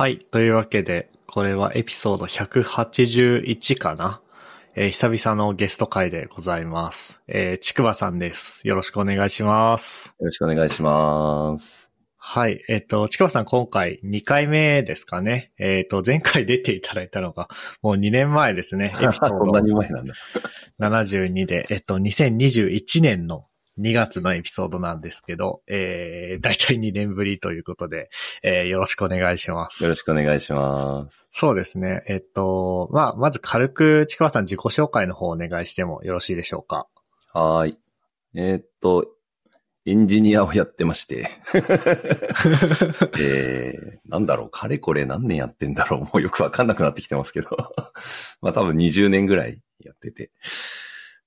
はい。というわけで、これはエピソード181かなえー久々のゲスト会でございます。えー、ちくわさんです。よろしくお願いします。よろしくお願いします。はい。えっ、と、ちくわさん今回2回目ですかね。えっ、と、前回出ていただいたのがもう2年前ですね。エピソーそんなドに前なんだ。72で、えっと、2021年の2月のエピソードなんですけど、えー、だいたい2年ぶりということで、えー、よろしくお願いします。よろしくお願いします。そうですね。えっと、まあ、まず軽く、ちくわさん自己紹介の方お願いしてもよろしいでしょうか？はーい。えーっと、エンジニアをやってまして。えー、なんだろう、かれこれ何年やってんだろう、もうよくわかんなくなってきてますけど。まあ多分20年ぐらいやってて。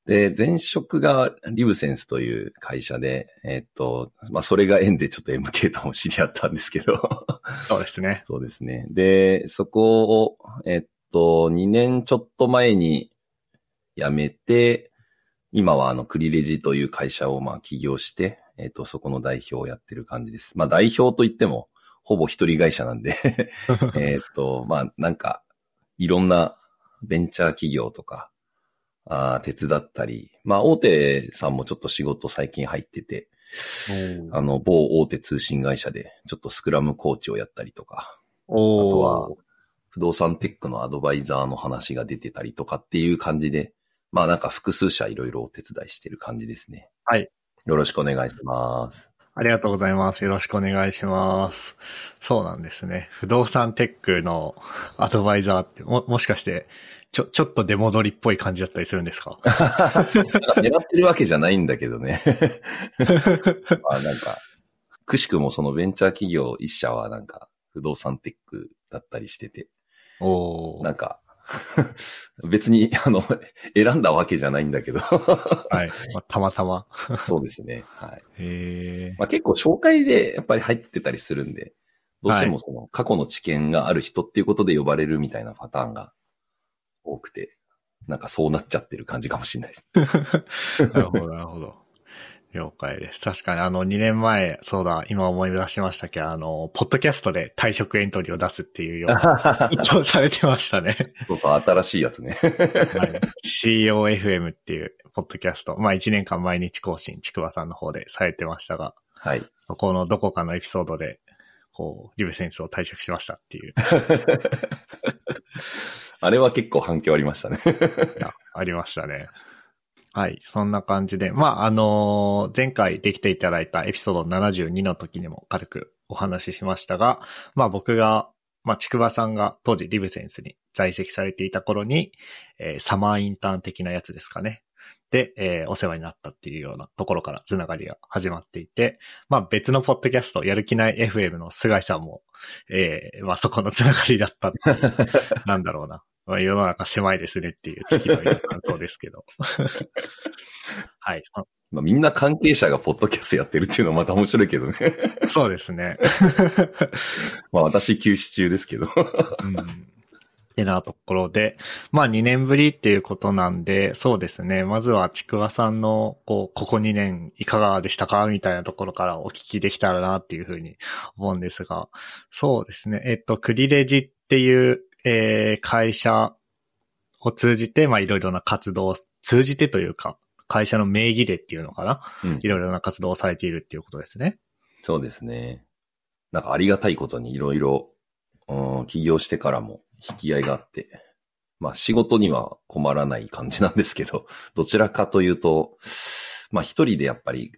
で、前職がリブセンスという会社で、えーっと、まあそれが縁でちょっと MK とも知り合ったんですけど。そうですね。そうですね。で、そこを、えっと、2年ちょっと前に辞めて、今はあの、クリレジという会社をまあ起業して、えっと、そこの代表をやってる感じです。まあ代表といっても、ほぼ一人会社なんで、えっと、まあなんか、いろんなベンチャー企業とか、あー手伝ったり、まあ大手さんもちょっと仕事最近入ってて、あの、某大手通信会社で、ちょっとスクラムコーチをやったりとか、あおとは、不動産テックのアドバイザーの話が出てたりとかっていう感じで、まあなんか複数社いろいろお手伝いしてる感じですね。はい。よろしくお願いします。ありがとうございます。よろしくお願いします。そうなんですね。不動産テックの アドバイザーって、も、もしかして、ちょ、ちょっと出戻りっぽい感じだったりするんですか？狙ってるわけじゃないんだけどね。まあなんか、くしくもそのベンチャー企業一社はなんか不動産テックだったりしてて、おーなんか、別にあの、選んだわけじゃないんだけど、はい。まあ、たまたま。そうですね。はい。へまあ、結構紹介でやっぱり入ってたりするんで、どうしてもその過去の知見がある人っていうことで呼ばれるみたいなパターンが多くて、なんかそうなっちゃってる感じかもしれないです。ー。なるほど、なるほど。了解です。確かにあの2年前、そうだ、今思い出しましたけど、あの、ポッドキャストで退職エントリーを出すっていうような、一応されてましたね。そうそう新しいやつね。はい、COFM っていうポッドキャスト、まあ1年間毎日更新、ちくわさんの方でされてましたが、はい。そこのどこかのエピソードで、こう、リベセンスを退職しましたっていう、あれは結構反響ありましたね。ありましたね。はい。そんな感じで。まあ、あの前回できていただいたエピソード72の時にも軽くお話ししましたが、まあ僕が、まあ、ちくわさんが当時リブセンスに在籍されていた頃に、えーサマーインターン的なやつですかね。で、えーお世話になったっていうようなところからつながりが始まっていて、まあ別のポッドキャスト、やる気ない FM の菅井さんも、えーまあそこのつながりだった なんだろうな。まあ、世の中狭いですねっていう月の感想ですけど。はい。そまあ、みんな関係者がポッドキャストやってるっていうのはまた面白いけどね。そうですね。まあ私休止中ですけど。うん。てなところで、まあ2年ぶりっていうことなんで、そうですね。まずはちくわさんの、こう、ここ2年いかがでしたかみたいなところからお聞きできたらなっていうふうに思うんですが、そうですね。えっと、クリレジっていう、えー会社を通じて、まあいろいろな活動を通じてというか、会社の名義でっていうのかなうんいろいろな活動をされているっていうことですね。そうですね。なんかありがたいことにいろいろ、うん起業してからも引き合いがあって、まあ仕事には困らない感じなんですけど、どちらかというと、まあ一人でやっぱり、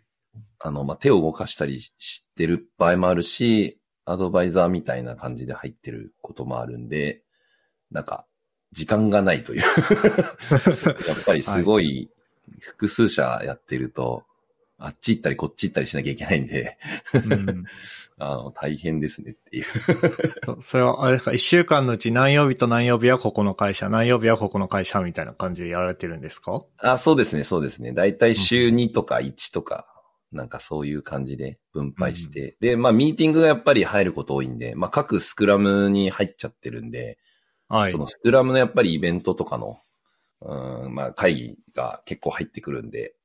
あの、まあ手を動かしたりしてる場合もあるし、アドバイザーみたいな感じで入ってることもあるんで、なんか、時間がないという。やっぱりすごい、複数社やってると、あっち行ったりこっち行ったりしなきゃいけないんで、うんあの、大変ですねっていう。そそれは、あれですか、一週間のうち何曜日と何曜日はここの会社、何曜日はここの会社みたいな感じでやられてるんですか？あ、そうですね、そうですね。だいたい週2とか1とか、なんかそういう感じで分配して。で、まあミーティングがやっぱり入ること多いんで、まあ各スクラムに入っちゃってるんで、はいそ。のスクラムのやっぱりイベントとかの、うん、まあ会議が結構入ってくるんで、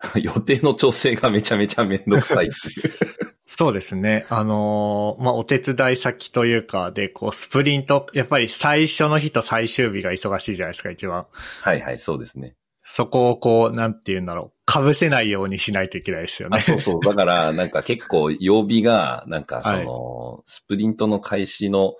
予定の調整がめちゃめちゃめんどくさいっていう。そうですね。あのーまあ、お手伝い先というか、で、こう、スプリント、やっぱり最初の日と最終日が忙しいじゃないですか、一番。はいはい、そうですね。そこをこう、なんて言うんだろう。被せないようにしないといけないですよね。あ、そうそう。だから、なんか結構曜日が、なんかその、スプリントの開始の、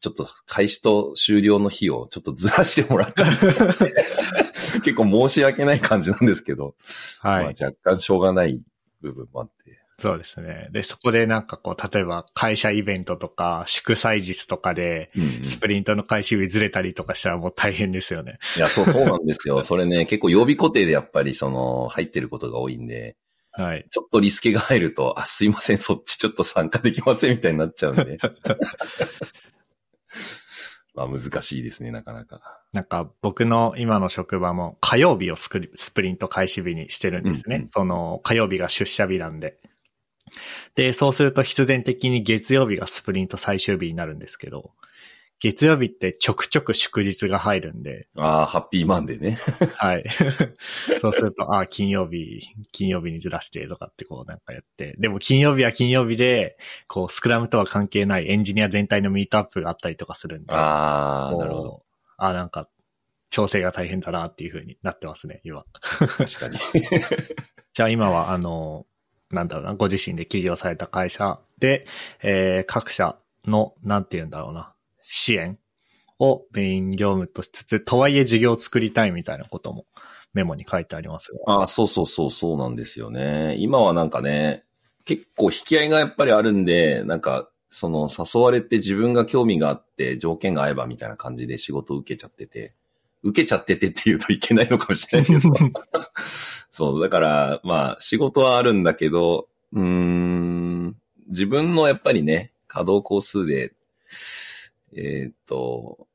ちょっと開始と終了の日をちょっとずらしてもらったり 結構申し訳ない感じなんですけど、はい。まあ若干しょうがない部分もあって。そうですね。で、そこでなんかこう、例えば会社イベントとか、祝祭日とかで、スプリントの開始日ずれたりとかしたらもう大変ですよね。いや、そう、そうなんですよ。それね、結構曜日固定でやっぱりその、入ってることが多いんで、はい。ちょっとリスケが入ると、あ、すいません、そっちちょっと参加できませんみたいになっちゃうんで。まあ難しいですね、なかなか。なんか僕の今の職場も火曜日をスクリスプリント開始日にしてるんですね。うんうんその火曜日が出社日なんで。で、そうすると必然的に月曜日がスプリント最終日になるんですけど、月曜日ってちょくちょく祝日が入るんで、ああ、ハッピーマンデーね。はい。そうすると、ああ、金曜日、金曜日にずらしてとかってこうなんかやって、でも金曜日は金曜日で、こうスクラムとは関係ないエンジニア全体のミートアップがあったりとかするんで、ああ、なるほど。ああ、なんか、調整が大変だなっていう風になってますね、今。確かに。じゃあ今は、あの、なんだろうな、ご自身で起業された会社で、えー各社の、なんて言うんだろうな、支援をメイン業務としつつ、とはいえ事業を作りたいみたいなこともメモに書いてありますが。ああ、そうそうそう、そうなんですよね。今はなんかね、結構引き合いがやっぱりあるんで、なんか、その誘われて自分が興味があって条件が合えばみたいな感じで仕事を受けちゃってて、受けちゃっててって言うといけないのかもしれないけど。そう、だから、まあ、仕事はあるんだけど、うーん、自分のやっぱりね、稼働工数で、えーっと、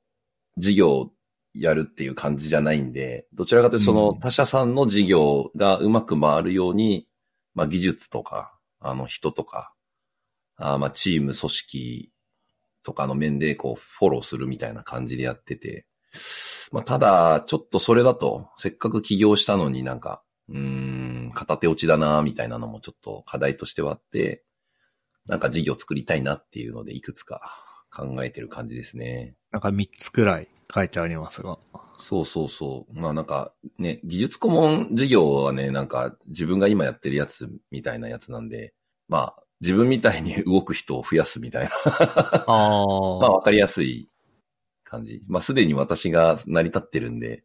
事業をやるっていう感じじゃないんで、どちらかというとそのうん。他社さんの事業がうまく回るように、まあ技術とか、あの人とか、あーまあチーム、組織とかの面でこうフォローするみたいな感じでやってて、まあただ、ちょっとそれだと、せっかく起業したのになんか、うーん、片手落ちだな、みたいなのもちょっと課題としてはあって、なんか事業作りたいなっていうのでいくつか考えてる感じですね。なんか3つくらい書いてありますが。そうそうそう。まあなんかね、技術顧問事業はね、なんか自分が今やってるやつみたいなやつなんで、まあ自分みたいに動く人を増やすみたいな。あ まあわかりやすい感じ。まあすでに私が成り立ってるんで、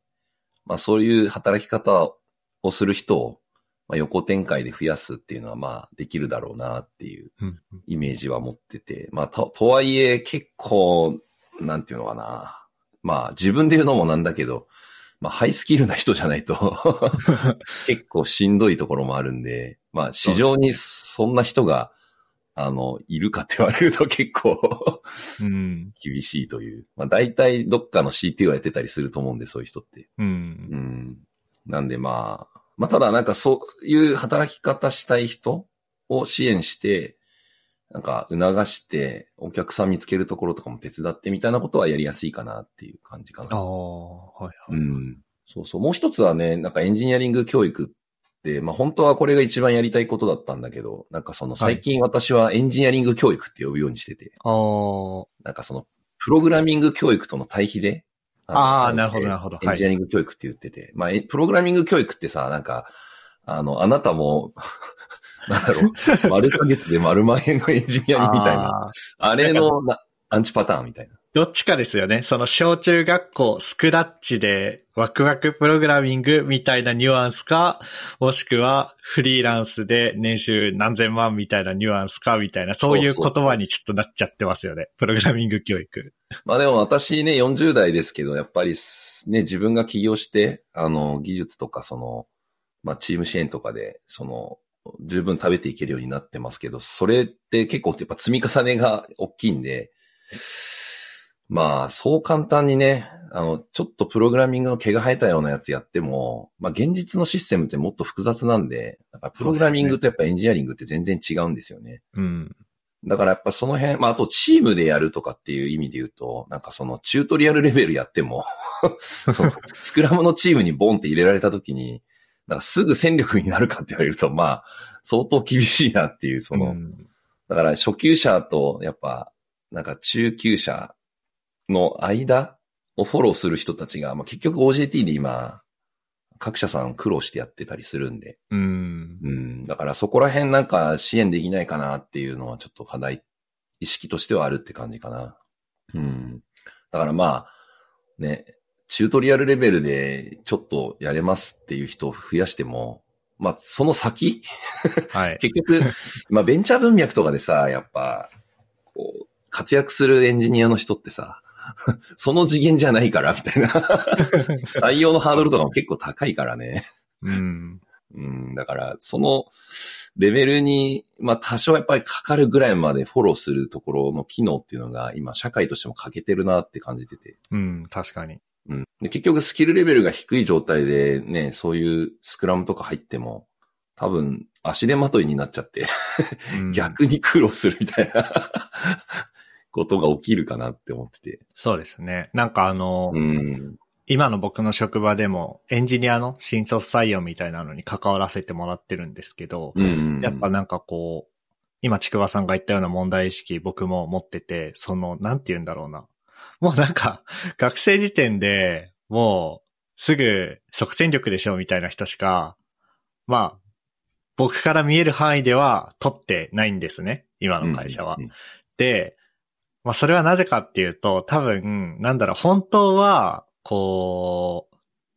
まあそういう働き方をする人を、まあ、横展開で増やすっていうのはまあできるだろうなっていううんイメージは持ってて、まあ、と、とはいえ結構、なんていうのかな。まあ、自分で言うのもなんだけど、まあ、ハイスキルな人じゃないと 結構しんどいところもあるんで、まあ、市場にそんな人が、あの、いるかって言われると結構うん。厳しいという。まあ、大体どっかの CT をやってたりすると思うんで、そういう人って。う。うんん。なんでまあ、まあただなんかそういう働き方したい人を支援して、なんか促してお客さん見つけるところとかも手伝ってみたいなことはやりやすいかなっていう感じかあな。あ、はいはい。うん。そうそう。もう一つはね、なんかエンジニアリング教育って、まあ本当はこれが一番やりたいことだったんだけど、なんかその最近私はエンジニアリング教育って呼ぶようにしてて、ああ、なんかそのプログラミング教育との対比で、のあーなるほどなるほどエンジニアリング教育って言ってて、まあ、えプログラミング教育ってさ、なんか、あの、あなたも、なんだろう、丸ヶ月で丸万円のエンジニアにみたいな、あれのなアンチパターンみたいな。どっちかですよね。その小中学校、スクラッチでワクワクプログラミングみたいなニュアンスか、もしくはフリーランスで年収何千万みたいなニュアンスかみたいな、そういう言葉にちょっとなっちゃってますよね。プログラミング教育。まあでも私ね、40代ですけど、やっぱりね、自分が起業して、あの、技術とかその、まあチーム支援とかで、その、十分食べていけるようになってますけど、それって結構やっぱ積み重ねが大きいんで、まあ、そう簡単にね、あの、ちょっとプログラミングの毛が生えたようなやつやっても、まあ現実のシステムってもっと複雑なんで、だからプログラミングとやっぱエンジニアリングって全然違うんですよね。うん。だからやっぱその辺、まああとチームでやるとかっていう意味で言うと、なんかそのチュートリアルレベルやっても、そのスクラムのチームにボンって入れられた時に、なんかすぐ戦力になるかって言われると、まあ相当厳しいなっていう、その、うん。だから初級者と、やっぱ、なんか中級者の間をフォローする人たちが、まあ、結局 OJT で今、各社さん苦労してやってたりするんで。うん。うん。だからそこら辺なんか支援できないかなっていうのはちょっと課題、意識としてはあるって感じかな。うん。だからまあ、ね、チュートリアルレベルでちょっとやれますっていう人を増やしても、まあその先はい。結局、まあベンチャー文脈とかでさ、やっぱ、こう、活躍するエンジニアの人ってさ、その次元じゃないから、みたいな。採用のハードルとかも結構高いからね。うん。うん、だから、そのレベルに、まあ多少やっぱりかかるぐらいまでフォローするところの機能っていうのが今社会としても欠けてるなって感じてて。うん、確かに。うん。で結局スキルレベルが低い状態でね、そういうスクラムとか入っても、多分足手まといになっちゃって、うん 逆に苦労するみたいなことが起きるかなって思ってて。そうですね。なんかあの、うん。今の僕の職場でもエンジニアの新卒採用みたいなのに関わらせてもらってるんですけど、うん。やっぱなんかこう、今、ちくわさんが言ったような問題意識僕も持ってて、その、なんて言うんだろうな。もうなんか、学生時点でもう、すぐ即戦力でしょみたいな人しか、まあ、僕から見える範囲では取ってないんですね。今の会社は。うんで、まあそれはなぜかっていうと、多分、なんだろう、本当は、こう、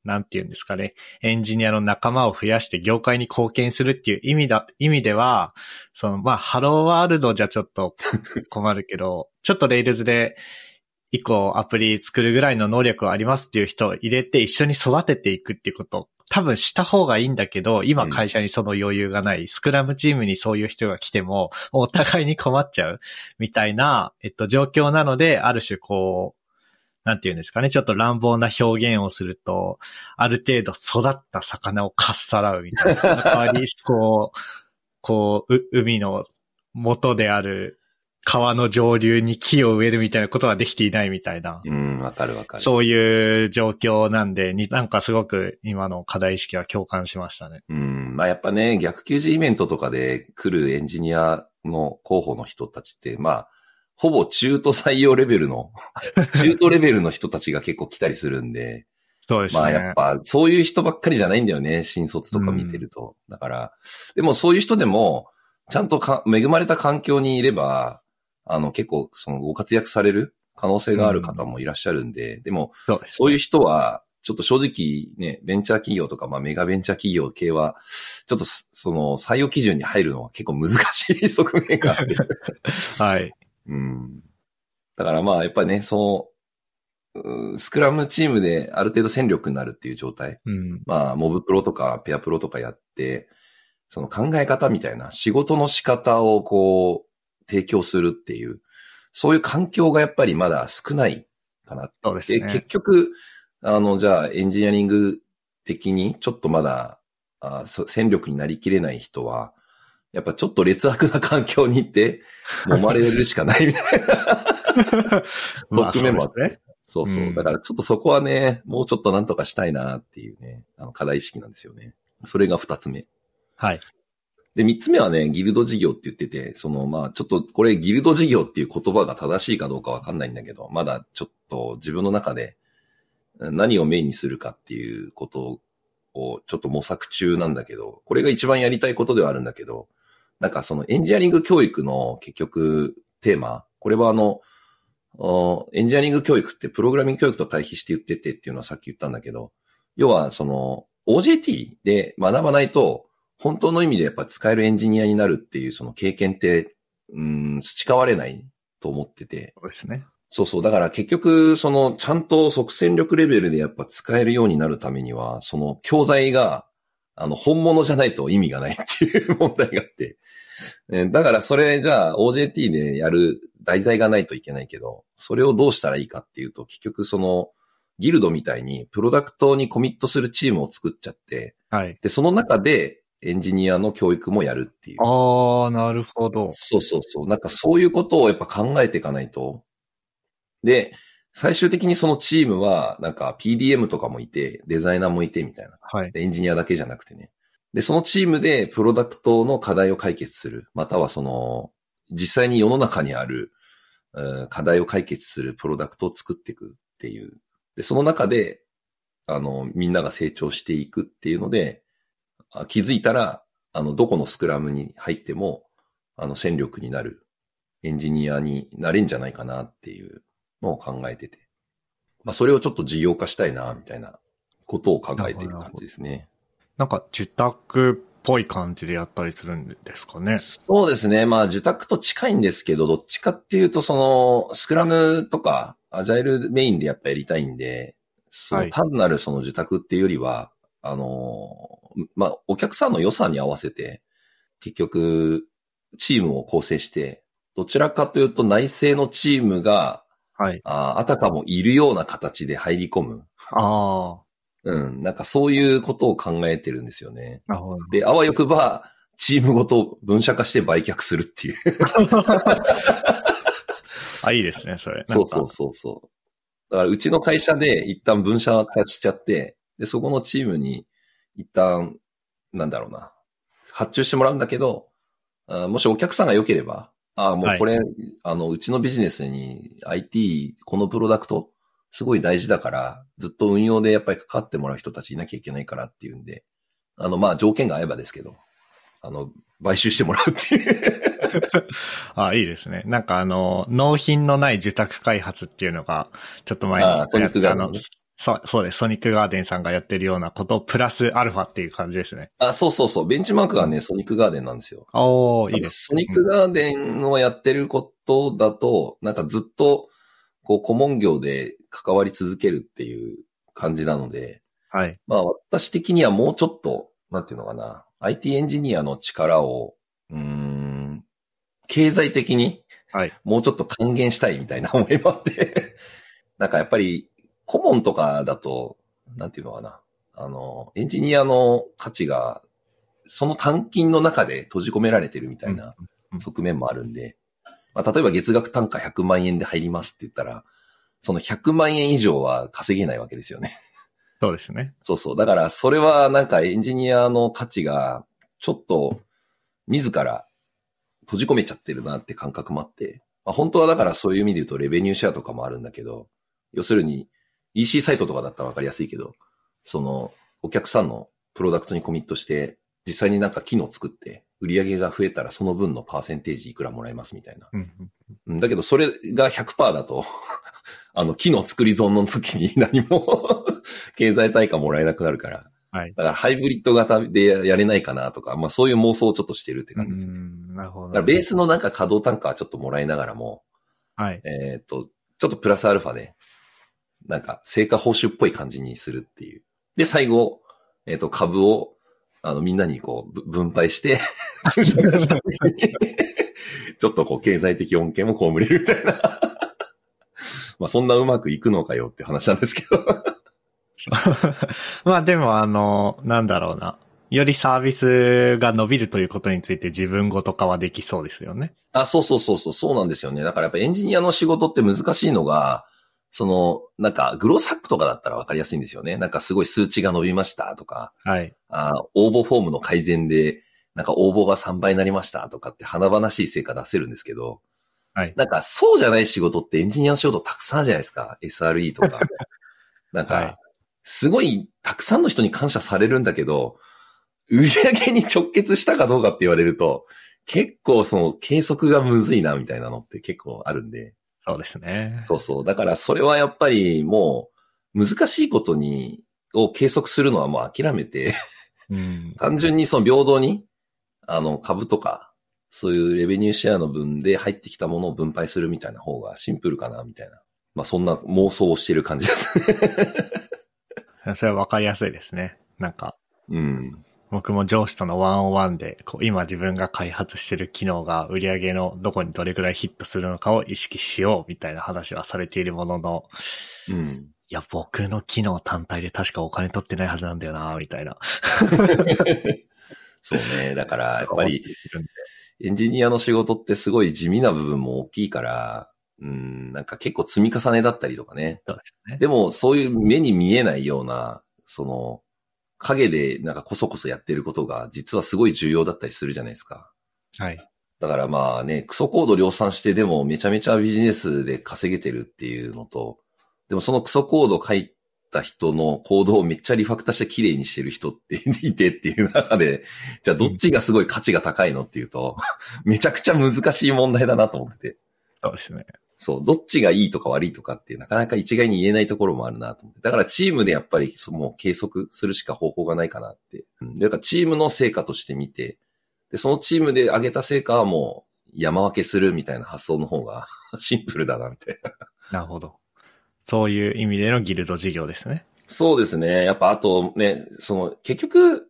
なんて言うんですかね、エンジニアの仲間を増やして業界に貢献するっていう意味だ、意味では、その、まあ、ハローワールドじゃちょっと 困るけど、ちょっとレイルズで一個アプリ作るぐらいの能力はありますっていう人を入れて一緒に育てていくっていうこと、多分した方がいいんだけど、今会社にその余裕がない、スクラムチームにそういう人が来ても、お互いに困っちゃう。みたいな、えっと、状況なので、ある種こう、なんていうんですかね、ちょっと乱暴な表現をすると、ある程度育った魚をかっさらうみたいな。代わり、こう、こう、う海の元である川の上流に木を植えるみたいなことができていないみたいな。うん、わかるわかる。そういう状況なんで、になんかすごく今の課題意識は共感しましたね。うん。まあやっぱね、逆求人イベントとかで来るエンジニアの候補の人たちって、まあ、ほぼ中途採用レベルの、中途レベルの人たちが結構来たりするんで、そうですね。まあやっぱそういう人ばっかりじゃないんだよね、新卒とか見てると。だから、でもそういう人でも、ちゃんとか恵まれた環境にいれば、あの結構そのご活躍される可能性がある方もいらっしゃるんで、でもそうそういう人は、ちょっと正直ね、ベンチャー企業とか、まあメガベンチャー企業系は、ちょっとその採用基準に入るのは結構難しい側面があって。はい。うん。だからまあやっぱりね、そううん、スクラムチームである程度戦力になるっていう状態。うん。まあ、モブプロとかペアプロとかやって、その考え方みたいな仕事の仕方をこう、提供するっていう、そういう環境がやっぱりまだ少ないかなで、そうですね。結局、あの、じゃあエンジニアリング的にちょっとまだ、あそ戦力になりきれない人は、やっぱちょっと劣悪な環境に行って、揉まれるしかないみたいな まあ側面もあって。そう。そうそう。うんだからちょっとそこはね、もうちょっとなんとかしたいなっていうね、あの課題意識なんですよね。それが二つ目。はい。で、三つ目はね、ギルド事業って言ってて、その、まあ、ちょっとこれギルド事業っていう言葉が正しいかどうかわかんないんだけど、まだちょっと自分の中で何をメインにするかっていうことをちょっと模索中なんだけど、これが一番やりたいことではあるんだけど、なんかそのエンジニアリング教育の結局テーマ、これはあの、エンジニアリング教育ってプログラミング教育と対比して言っててっていうのはさっき言ったんだけど、要はその OJT で学ばないと本当の意味でやっぱ使えるエンジニアになるっていうその経験って、うん、培われないと思ってて。そうですね。そうそう。だから結局、その、ちゃんと即戦力レベルでやっぱ使えるようになるためには、その教材が、あの、本物じゃないと意味がないっていう問題があって。えーだからそれじゃあ OJT でやる題材がないといけないけど、それをどうしたらいいかっていうと、結局その、ギルドみたいにプロダクトにコミットするチームを作っちゃって、はい。で、その中でエンジニアの教育もやるっていう。ああ、なるほど。そうそうそう。なんかそういうことをやっぱ考えていかないと。で、最終的にそのチームは、なんか PDM とかもいて、デザイナーもいてみたいな。はい。でエンジニアだけじゃなくてね。で、そのチームでプロダクトの課題を解決する。またはその、実際に世の中にある、うん課題を解決するプロダクトを作っていくっていう。で、その中で、あの、みんなが成長していくっていうので、あ気づいたら、あの、どこのスクラムに入っても、あの、戦力になるエンジニアになれんじゃないかなっていうのを考えてて。まあ、それをちょっと事業化したいな、みたいなことを考えている感じですね。なんか、受託っぽい感じでやったりするんですかね？そうですね。まあ、受託と近いんですけど、どっちかっていうと、その、スクラムとか、アジャイルメインでやっぱやりたいんで、そのはい単なるその受託っていうよりは、あの、まあ、お客さんの予算に合わせて、結局、チームを構成して、どちらかというと内政のチームが、はい。ああたかもいるような形で入り込む。あうん。なんかそういうことを考えてるんですよね。あ、なるほど。で、あわよくば、チームごと分社化して売却するっていう。あ、いいですね、それ。そうそうそうそう。だからうちの会社で一旦分社化しちゃって、で、そこのチームに一旦、なんだろうな、発注してもらうんだけど、あもしお客さんが良ければ、あもうこれ、あの、うちのビジネスに IT、このプロダクト、すごい大事だから、ずっと運用でやっぱり関わってもらう人たちいなきゃいけないからっていうんで、あの、まあ、条件が合えばですけど、あの、買収してもらうっていう。あ、いいですね。なんかあの、納品のない受託開発っていうのが、ちょっと前にああのそう、そうです。ソニックガーデンさんがやってるようなこと、プラスアルファっていう感じですね。あ、そうそうそう。ベンチマークがね、ソニックガーデンなんですよ。おー、いいです。ソニックガーデンをやってることだと、なんかずっと、こう、顧問業で関わり続けるっていう感じなので、はい。まあ私的にはもうちょっと、なんていうのかな、IT エンジニアの力を、うーん、経済的に、はい。もうちょっと還元したいみたいな思いもあって、なんかやっぱり、顧問とかだと、なんていうのかな、あの、エンジニアの価値が、その単金の中で閉じ込められてるみたいなうん側面もあるんで、まあ、例えば月額単価100万円で入りますって言ったら、その100万円以上は稼げないわけですよね。そうですね。そうそう。だから、それはなんかエンジニアの価値が、ちょっと、自ら閉じ込めちゃってるなって感覚もあって、まあ、本当はだからそういう意味で言うとレベニューシェアとかもあるんだけど、要するに EC サイトとかだったらわかりやすいけど、そのお客さんのプロダクトにコミットして、実際になんか機能作って、売り上げが増えたらその分のパーセンテージいくらもらえますみたいな。うん。うんだけどそれが100%だと、あの、機能作り損の時に 何も 経済対価もらえなくなるから。はい。だからハイブリッド型でやれないかなとか、まあそういう妄想をちょっとしてるってう感じですね。ん、なるほど。だからベースのなんか稼働単価はちょっともらいながらも、はい。えっ、と、ちょっとプラスアルファで、なんか成果報酬っぽい感じにするっていう。で、最後、えっ、と、株を、あの、みんなにこう、ぶ分配して、ちょっとこう、経済的恩恵も被れるみたいな。まあ、そんなうまくいくのかよって話なんですけど。まあでもあの、なんだろうな。よりサービスが伸びるということについて自分ごと化はできそうですよね。あ、そうそうそうそう、そうなんですよね。だからやっぱエンジニアの仕事って難しいのが、その、なんか、グロースハックとかだったらわかりやすいんですよね。なんかすごい数値が伸びましたとか、はい。あ応募フォームの改善で、なんか応募が3倍になりましたとかって華々しい成果出せるんですけど、はい。なんかそうじゃない仕事ってエンジニアの仕事たくさんあるじゃないですか。SRE とか。なんか、はいすごいたくさんの人に感謝されるんだけど、売り上げに直結したかどうかって言われると、結構その計測がむずいなみたいなのって結構あるんで。そうですね。そうそう。だからそれはやっぱりもう難しいことに、を計測するのはもう諦めて、うん。単純にその平等に、あの株とか、そういうレベニューシェアの分で入ってきたものを分配するみたいな方がシンプルかな、みたいな。まあそんな妄想をしてる感じです。それはわかりやすいですね。なんか、うん。僕も上司とのワンオンワンで、こう今自分が開発してる機能が売り上げのどこにどれくらいヒットするのかを意識しようみたいな話はされているものの、うん。いや、僕の機能単体で確かお金取ってないはずなんだよな、みたいな。そうね。だから、やっぱり、エンジニアの仕事ってすごい地味な部分も大きいから、うん、なんか結構積み重ねだったりとかね。ですね。でも、そういう目に見えないような、その、影でなんかこそこそやってることが実はすごい重要だったりするじゃないですか。はい。だからまあね、クソコード量産してでもめちゃめちゃビジネスで稼げてるっていうのと、でもそのクソコード書いた人のコードをめっちゃリファクタして綺麗にしてる人っていてっていう中で、じゃあどっちがすごい価値が高いのっていうと、めちゃくちゃ難しい問題だなと思ってて。そうですね。そう、どっちがいいとか悪いとかってなかなか一概に言えないところもあるなと思って。だからチームでやっぱりその計測するしか方法がないかなって。うん、だからチームの成果として見て、で、そのチームで上げた成果はもう山分けするみたいな発想の方が シンプルだな、みたいな。なるほど。そういう意味でのギルド事業ですね。そうですね。やっぱあとね、その結局、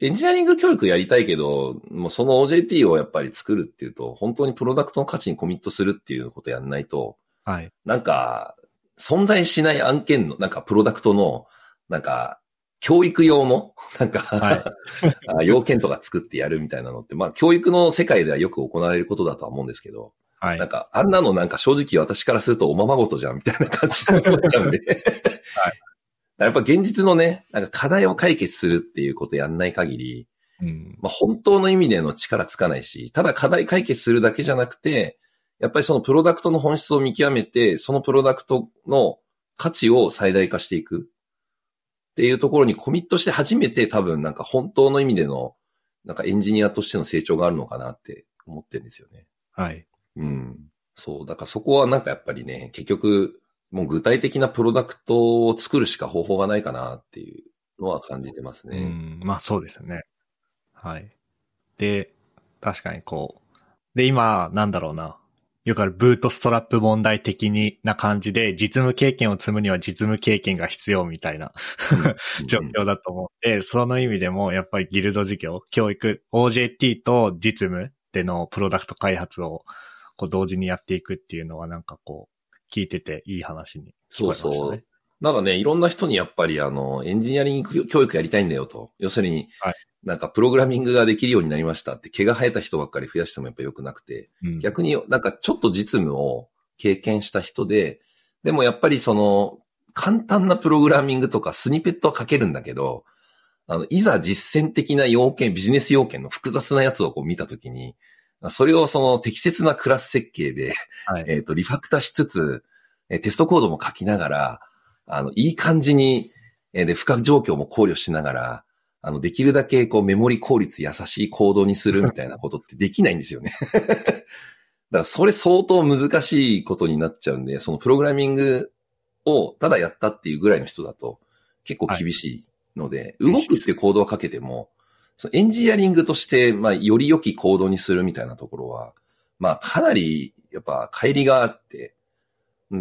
エンジニアリング教育やりたいけど、もうその OJT をやっぱり作るっていうと、本当にプロダクトの価値にコミットするっていうことやんないと、はい。なんか、存在しない案件の、なんかプロダクトの、なんか、教育用の、なんか、はい、要件とか作ってやるみたいなのって、まあ、教育の世界ではよく行われることだとは思うんですけど、はい。なんか、あんなのなんか正直私からするとおままごとじゃんみたいな感じになっちゃうんで。はい。やっぱ現実のね、なんか課題を解決するっていうことやんない限り、うん、まあ本当の意味での力つかないし、ただ課題解決するだけじゃなくて、やっぱりそのプロダクトの本質を見極めて、そのプロダクトの価値を最大化していく。っていうところにコミットして初めて多分なんか本当の意味でのなんかエンジニアとしての成長があるのかなって思ってるんですよね。はい。うん。そう。だからそこはなんかやっぱりね、結局もう具体的なプロダクトを作るしか方法がないかなっていうのは感じてますね。うん。まあそうですね。はい。で、確かにこう。で、今、なんだろうな。よくあるブートストラップ問題的にな感じで、実務経験を積むには実務経験が必要みたいな 状況だと思って、その意味でもやっぱりギルド事業、教育、OJT と実務でのプロダクト開発をこう同時にやっていくっていうのはなんかこう、聞いてていい話に聞こえましたね。そうそう。なんかね、いろんな人にやっぱりあの、エンジニアリング教育やりたいんだよと。要するに、はい、なんかプログラミングができるようになりましたって毛が生えた人ばっかり増やしてもやっぱ良くなくて、うん、逆になんかちょっと実務を経験した人で、でもやっぱりその簡単なプログラミングとかスニペットは書けるんだけど、あの、いざ実践的な要件、ビジネス要件の複雑なやつをこう見たときに、それをその適切なクラス設計で、はい、えっ、と、リファクタしつつ、テストコードも書きながら、あの、いい感じに、えで、負荷状況も考慮しながら、あの、できるだけこうメモリ効率優しいコードにするみたいなことってできないんですよね。だからそれ相当難しいことになっちゃうんで、そのプログラミングをただやったっていうぐらいの人だと結構厳しいので、はい、動くってコードはかけても、そのエンジニアリングとして、まあ、より良き行動にするみたいなところは、まあ、かなり、やっぱ、乖離があって、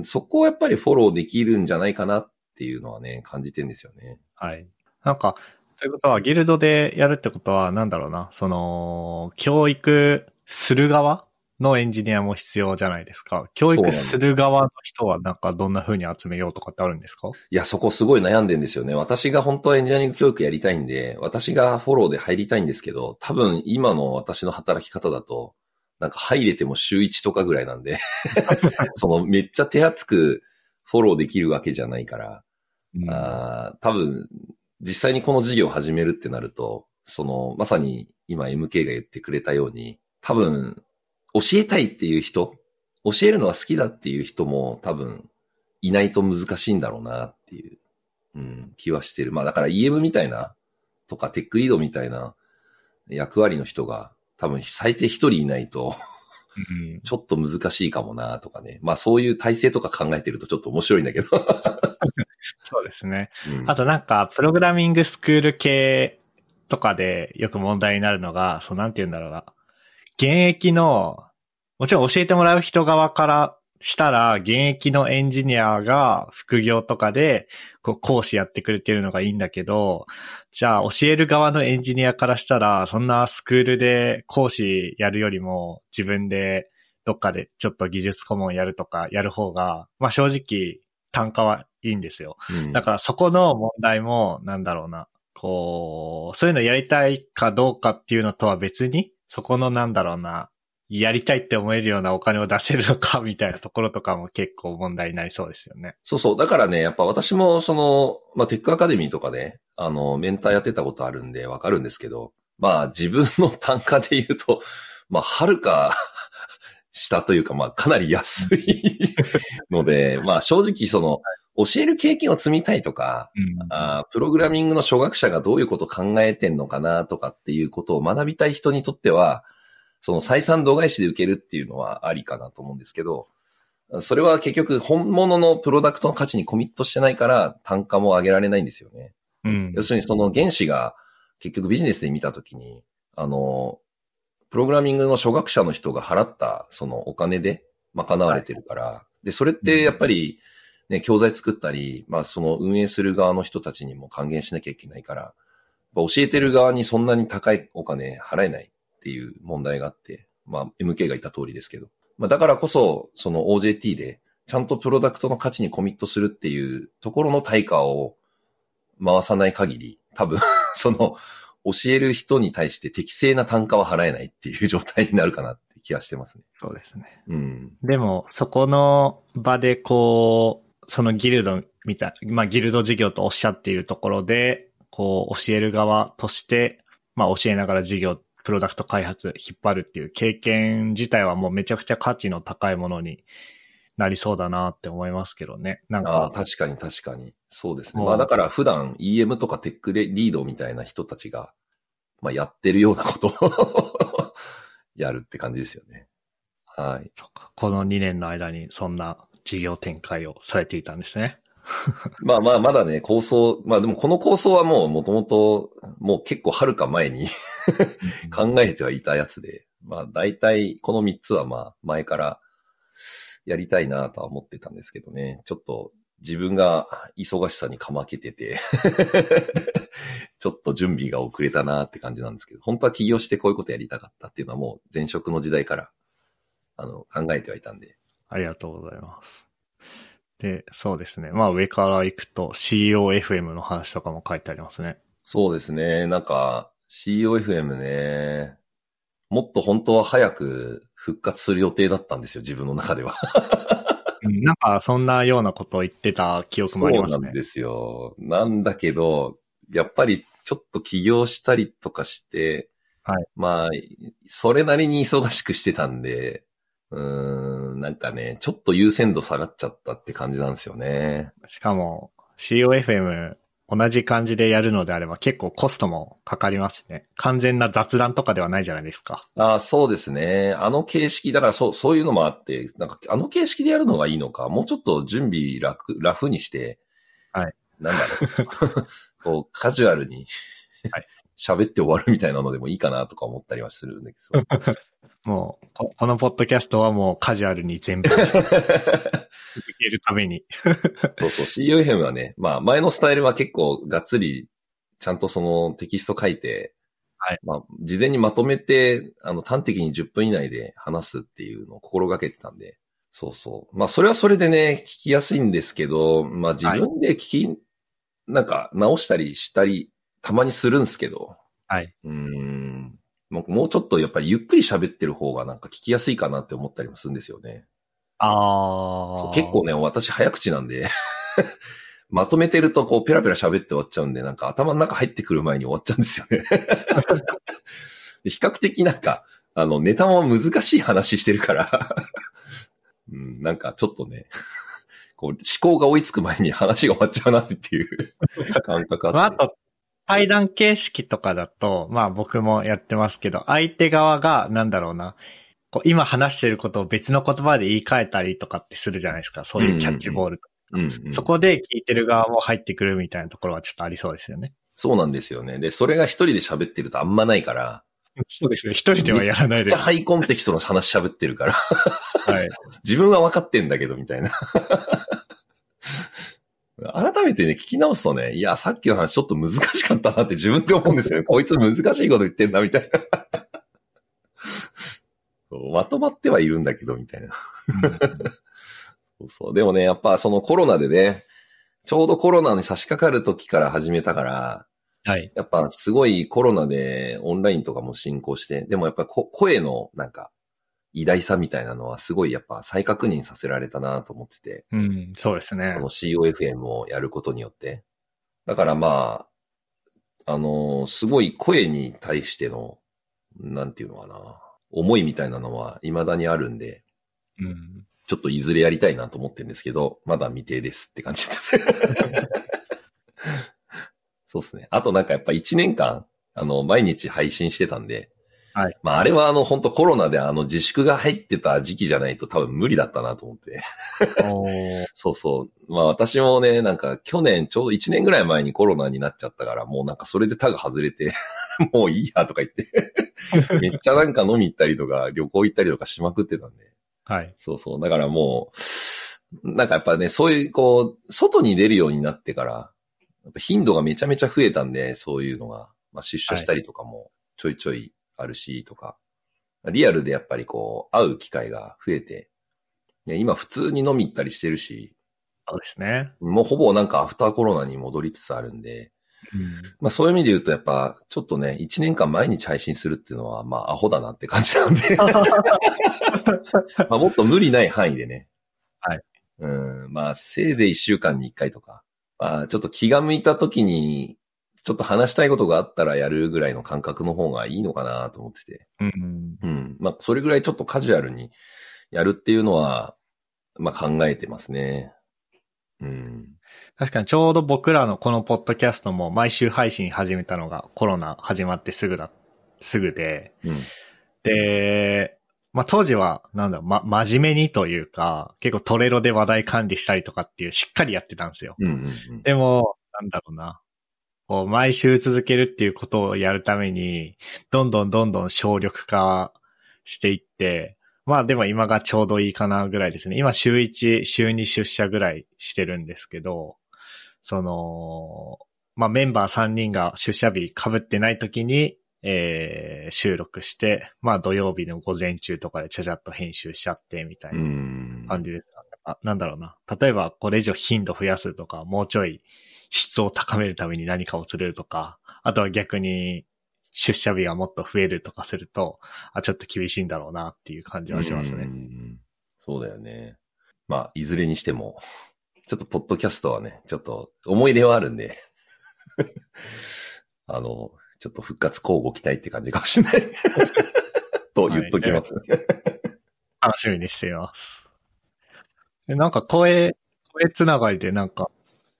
そこをやっぱりフォローできるんじゃないかなっていうのはね、感じてんですよね。はい。なんか、ということは、ギルドでやるってことは、なんだろうな、その、教育する側のエンジニアも必要じゃないですか。教育する側の人はなんかどんな風に集めようとかってあるんですか？いや、そこすごい悩んでんですよね。私が本当はエンジニアリング教育やりたいんで、私がフォローで入りたいんですけど、多分今の私の働き方だと、なんか入れても週1とかぐらいなんで そのめっちゃ手厚くフォローできるわけじゃないから、うん、あ多分実際にこの事業を始めるってなると、その、まさに今 MK が言ってくれたように、多分、教えたいっていう人、教えるのが好きだっていう人も多分、いないと難しいんだろうなっていう、うん、気はしてる。まあだから EM みたいな、とかテックリードみたいな役割の人が多分最低一人いないとちょっと難しいかもなとかね。まあそういう体制とか考えてるとちょっと面白いんだけどそうですね。うん、あとなんか、プログラミングスクール系とかでよく問題になるのが、そうなんて言うんだろうな。現役の、もちろん教えてもらう人側からしたら、現役のエンジニアが副業とかで、こう、講師やってくれてるのがいいんだけど、じゃあ教える側のエンジニアからしたら、そんなスクールで講師やるよりも、自分でどっかでちょっと技術顧問やるとかやる方が、まあ正直単価はいいんですよ。うん、だからそこの問題も、なんだろうな、こう、そういうのやりたいかどうかっていうのとは別に、そこのなんだろうな、やりたいって思えるようなお金を出せるのかみたいなところとかも結構問題になりそうですよね。そうそう。だからね、やっぱ私もその、まあ、テックアカデミーとかで、あの、メンターやってたことあるんでわかるんですけど、まあ自分の単価で言うと、まあ、はるか 下というか、まあ、かなり安い ので、まあ、正直その、教える経験を積みたいとか、うんあープログラミングの初学者がどういうことを考えてんのかなとかっていうことを学びたい人にとっては、その採算度外視で受けるっていうのはありかなと思うんですけど、それは結局本物のプロダクトの価値にコミットしてないから単価も上げられないんですよね。うん。要するにその原子が結局ビジネスで見たときに、あの、プログラミングの初学者の人が払ったそのお金で賄われてるから、で、それってやっぱりね、教材作ったり、まあその運営する側の人たちにも還元しなきゃいけないから、教えてる側にそんなに高いお金払えないっていう問題があって、まあ MK が言った通りですけど、まあだからこそその OJT でちゃんとプロダクトの価値にコミットするっていうところの対価を回さない限り、多分、その、教える人に対して適正な単価は払えないっていう状態になるかなって気がしてますね。そうですね。うん。でも、そこの場でこう、そのギルドみたい、まあギルド事業とおっしゃっているところで、こう教える側として、まあ教えながら事業、プロダクト開発引っ張るっていう経験自体はもうめちゃくちゃ価値の高いものになりそうだなって思いますけどね。なんああ、か、確かに確かに。そうですね。まあだから普段 EM とかテックレリードみたいな人たちが、まあやってるようなことを やるって感じですよね。はい。そっかこの2年の間にそんな事業展開をされていたんですね。まあまあまだね、構想、まあでもこの構想はもう元々、もと、もう結構遥か前に 考えてはいたやつで、まあ大体この3つはまあ前からやりたいなとは思ってたんですけどね。ちょっと自分が忙しさにかまけてて、ちょっと準備が遅れたなって感じなんですけど、本当は起業してこういうことやりたかったっていうのはもう前職の時代からあの考えてはいたんで。ありがとうございます。で、そうですね。まあ上から行くと COFM の話とかも書いてありますね。そうですね。なんか COFM ね、もっと本当は早く復活する予定だったんですよ、自分の中では。うんなんかそんなようなことを言ってた記憶もありますね。そうなんですよ。なんだけど、やっぱりちょっと起業したりとかして、はいまあ、それなりに忙しくしてたんで、うーん、なんかね、ちょっと優先度下がっちゃったって感じなんですよね。しかも COFM 同じ感じでやるのであれば結構コストもかかりますしね。完全な雑談とかではないじゃないですか。ああ、そうですね。あの形式、だからそう、そういうのもあって、なんか、あの形式でやるのがいいのか、もうちょっと準備楽、ラフにして、はい。なんだろう。こう、カジュアルにはい、喋って終わるみたいなのでもいいかなとか思ったりはするんだけど。もうこ、このポッドキャストはもうカジュアルに全部続けるために。そうそう、COFM はね、まあ前のスタイルは結構がっつり、ちゃんとそのテキスト書いて、はい。まあ、事前にまとめて、あの、端的に10分以内で話すっていうのを心がけてたんで、そうそう。まあ、それはそれでね、聞きやすいんですけど、まあ自分で聞き、なんか直したりしたり、たまにするんですけど、はい。うーん。もうちょっとやっぱりゆっくり喋ってる方がなんか聞きやすいかなって思ったりもするんですよね。ああ。結構ね、私早口なんで、まとめてるとこうペラペラ喋って終わっちゃうんで、なんか頭の中入ってくる前に終わっちゃうんですよね。で 比較的なんか、あの、ネタも難しい話してるから、うん、なんかちょっとね、こう思考が追いつく前に話が終わっちゃうなっていう感覚まあ、あって。あと、対談形式とかだと、まあ僕もやってますけど、相手側が、なんだろうな、こう今話してることを別の言葉で言い換えたりとかってするじゃないですか。そういうキャッチボール。うんうんそこで聞いてる側も入ってくるみたいなところはちょっとありそうですよね。そうなんですよね。で、それが一人で喋ってるとあんまないから、そうですね。一人ではやらないです。めっちゃハイコンテキストの話喋ってるから、はい。自分は分かってんだけど、みたいな。改めてね、聞き直すとね、いや、さっきの話ちょっと難しかったなって自分で思うんですよね。こいつ難しいこと言ってんだ、みたいな。まとまってはいるんだけど、みたいな。そうそう。でもね、やっぱそのコロナでね、ちょうどコロナに差し掛かる時から始めたから、はい。やっぱすごいコロナでオンラインとかも進行して、でもやっぱこ声のなんか偉大さみたいなのはすごいやっぱ再確認させられたなと思ってて、うん、そうですねこ。の COFM をやることによって。だからまあ、あのーすごい声に対しての、なんていうのかな。思いみたいなのは未だにあるんで、うん。ちょっといずれやりたいなと思ってるんですけど、まだ未定ですって感じです。そうですね。あとなんかやっぱ1年間、あの、毎日配信してたんで、はい。まああれはあの本当コロナであの自粛が入ってた時期じゃないと多分無理だったなと思って。そうそう。まあ私もね、なんか去年ちょうど1年ぐらい前にコロナになっちゃったから、もうなんかそれでタグ外れて、もういいやとか言って、めっちゃなんか飲み行ったりとか旅行行ったりとかしまくってたんで。はい。そうそう。だからもう、なんかやっぱね、そういうこう、外に出るようになってから、頻度がめちゃめちゃ増えたんで、そういうのが、まあ出社したりとかもちょいちょいあるし、とか、リアルでやっぱりこう、会う機会が増えて、ね今普通に飲み行ったりしてるし、そうですね。もうほぼなんかアフターコロナに戻りつつあるんで、うん。まあそういう意味で言うとやっぱちょっとね、1年間毎日配信するっていうのはまあアホだなって感じなんで、まあもっと無理ない範囲でね。はい。うん、まあせいぜい1週間に1回とか、まあちょっと気が向いた時に、ちょっと話したいことがあったらやるぐらいの感覚の方がいいのかなと思ってて。うん。うん。まあそれぐらいちょっとカジュアルにやるっていうのは、まあ考えてますね。うん。確かにちょうど僕らのこのポッドキャストも毎週配信始めたのがコロナ始まってすぐだ、すぐで、うん。で、まあ当時は、なんだま、真面目にというか、結構トレロで話題管理したりとかっていうしっかりやってたんですよ。うんうんうん。でも、なんだろうな。こう、毎週続けるっていうことをやるために、どんどんどんどん省力化していって、まあでも今がちょうどいいかなぐらいですね。今週1、週2出社ぐらいしてるんですけど、その、まあメンバー3人が出社日被ってない時に、えー、収録して、まあ土曜日の午前中とかでちゃちゃっと編集しちゃってみたいうなん感じです。あなんだろうな。例えばこれ以上頻度増やすとか、もうちょい質を高めるために何かをするとか、あとは逆に出社日がもっと増えるとかすると、あ、ちょっと厳しいんだろうなっていう感じはしますね。んそうだよね。まあ、いずれにしても、ちょっとポッドキャストはね、ちょっと思い入れはあるんで、あの、ちょっと復活交互期待って感じかもしれない。と言っときます。楽しみにしています。でなんか声、声つながりでなんか、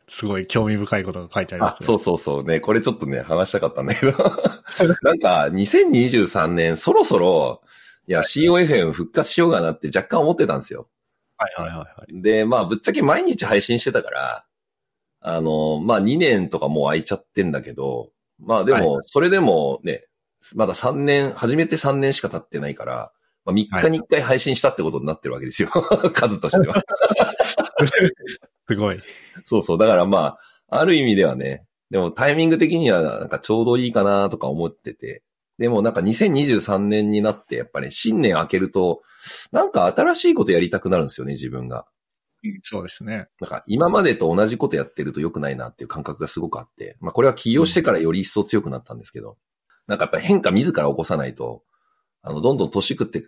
すごい興味深いことが書いてありまあ、すね。そうそうそうね。これちょっとね、話したかったんだけど。なんか、2023年、そろそろ、いや、COFM 復活しようかなって若干思ってたんですよ。はいはいはいはい。で、まあ、ぶっちゃけ毎日配信してたから、あの、まあ、2年とかもう空いちゃってんだけど、まあ、ではも、それでもね、まだ3年、初めて3年しか経ってないから、まあ、3日に1回配信したってことになってるわけですよ。数としては。すごい。そうそう。だからまあ、ある意味ではね、でもタイミング的にはなんかちょうどいいかなとか思ってて、でもなんか2023年になってやっぱり新年明けると、なんか新しいことやりたくなるんですよね、自分が。うんそうですね。なんか今までと同じことやってると良くないなっていう感覚がすごくあって、まあこれは起業してからより一層強くなったんですけど、なんかやっぱ変化自ら起こさないと、あの、どんどん年食って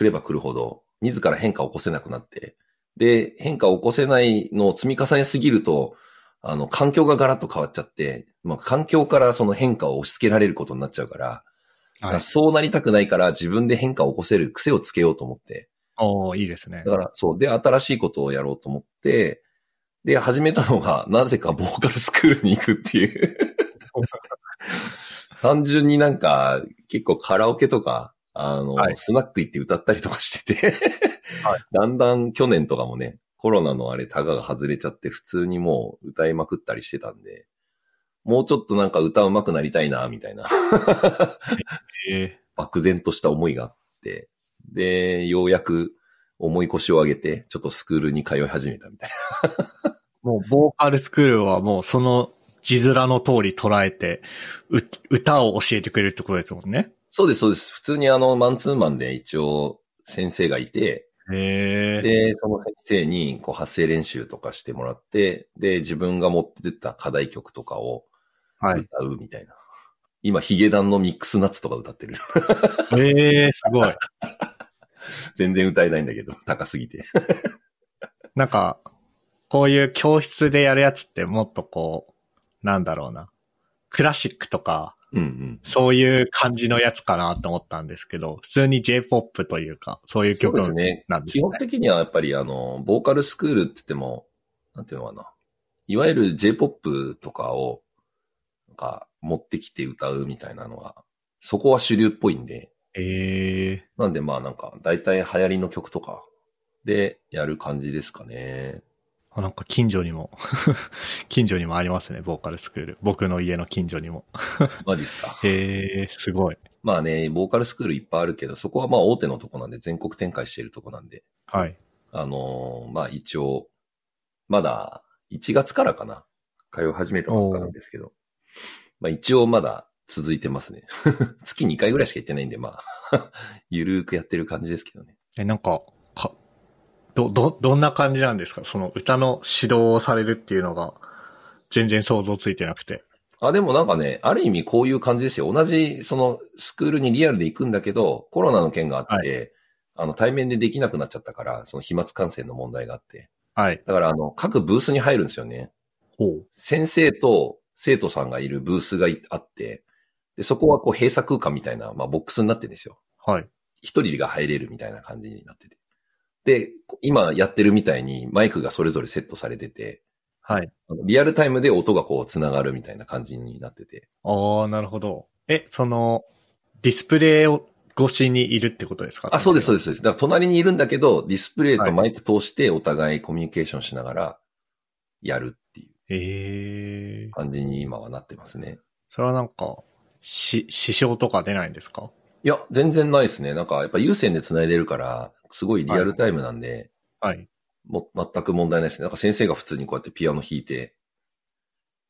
くればくるほど、自ら変化を起こせなくなって、で、変化を起こせないのを積み重ねすぎると、あの、環境がガラッと変わっちゃって、まあ環境からその変化を押し付けられることになっちゃうから、はい。そうなりたくないから自分で変化を起こせる癖をつけようと思って、おーいいですねだ。から、そう。で、新しいことをやろうと思って、で、始めたのが、なぜかボーカルスクールに行くっていう。単純になんか、結構カラオケとか、あの、はいスナック行って歌ったりとかしてて、はい だんだん去年とかもね、コロナのあれ、タガが外れちゃって、普通にもう歌いまくったりしてたんで、もうちょっとなんか歌うまくなりたいな、みたいな。え漠然とした思いがあって、で、ようやく重い腰を上げて、ちょっとスクールに通い始めたみたいな。ー もう、ボーカルスクールはもうその字面の通り捉えて、う歌を教えてくれるってことですもんね。そうです、そうです。普通にあの、マンツーマンで一応先生がいて。で、その先生にこう発声練習とかしてもらって、で、自分が持ってた課題曲とかをはい。歌うみたいな。今、ヒゲダンのミックスナッツとか歌ってる。ええすごい。全然歌えないんだけど、高すぎて。なんか、こういう教室でやるやつってもっとこう、なんだろうな。クラシックとか、うんうん。そういう感じのやつかなと思ったんですけど、普通に J-POP というか、そういうそう曲ですね。なんですね。基本的にはやっぱりあの、ボーカルスクールって言っても、なんていうのかな。いわゆる J-POP とかを、なんか、持ってきて歌うみたいなのが、そこは主流っぽいんで、えなんでまあなんか、大体流行りの曲とかでやる感じですかね。ー、あなんか近所にも、近所にもありますね、ボーカルスクール。僕の家の近所にも。マジっすか？えー、すごい。まあね、ボーカルスクールいっぱいあるけど、そこはまあ大手のとこなんで全国展開してるとこなんで、はい。あのーまあ一応、まだ1月からかな。通い始めたばっかなんですけど、まあ一応まだ続いてますね。月2回ぐらいしか行ってないんで、まあ、ゆるーくやってる感じですけどね。え、なんか、か、ど、ど、どんな感じなんですか？その歌の指導をされるっていうのが、全然想像ついてなくて。あ、でもなんかね、ある意味こういう感じですよ。同じ、その、スクールにリアルで行くんだけど、コロナの件があって、あの、対面でできなくなっちゃったから、その飛沫感染の問題があって。はい。だから、あの、各ブースに入るんですよね。ほう。先生と生徒さんがいるブースがいあって、で、そこはこう閉鎖空間みたいな、まあ、ボックスになってるんですよ。はい。一人が入れるみたいな感じになってて。で、今やってるみたいにマイクがそれぞれセットされてて、はい。リアルタイムで音がこう繋がるみたいな感じになってて。ああ、なるほど。え、その、ディスプレイを越しにいるってことですか？あ、そうです、そうでです。そうですだから隣にいるんだけど、ディスプレイとマイク通してお互いコミュニケーションしながらやるっていう。感じに今はなってますね。それはなんか、し、支障とか出ないんですか？いや、全然ないですね。なんかやっぱ有線で繋いでるから、すごいリアルタイムなんで、はい。も、全く問題ないですね。なんか先生が普通にこうやってピアノ弾いて、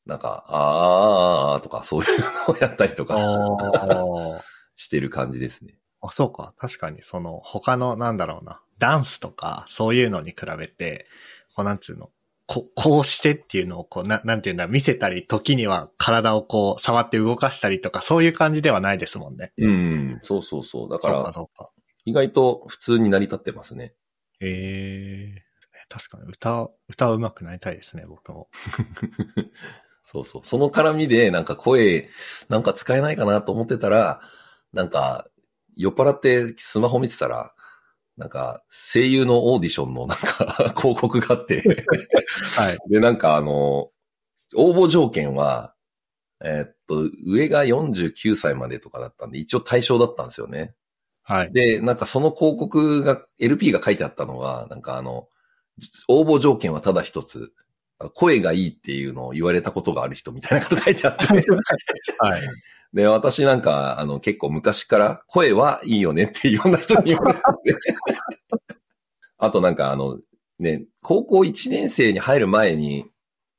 なんか、あーあーとかそういうのをやったりとかあしてる感じですね。あ。そうか。確かに、その、他の、なんだろうな、ダンスとか、そういうのに比べて、こう、なんつうの、ここうしてっていうのを、こう、ななんていうんだ、見せたり、時には体をこう、触って動かしたりとか、そういう感じではないですもんね。うん、そうそうそう。だかそうか、ら、そうか。意外と普通に成り立ってますね。ええ確かに、歌、歌うまくなりたいですね、僕も。そうそう。その絡みで、なんか声、なんか使えないかなと思ってたら、なんか、酔っ払ってスマホ見てたら、なんか、声優のオーディションのなんか、広告があって、はい。で、なんかあの、応募条件は、えーっと、上が49歳までとかだったんで、一応対象だったんですよね。はい。で、なんかその広告が、LP が書いてあったのは、なんかあの、応募条件はただ一つ、声がいいっていうのを言われたことがある人みたいなこと書いてあって、はい。で、私なんか、あの、結構昔から声はいいよねっていろんな人に言われたんで。あとなんかあの、ね、高校1年生に入る前に、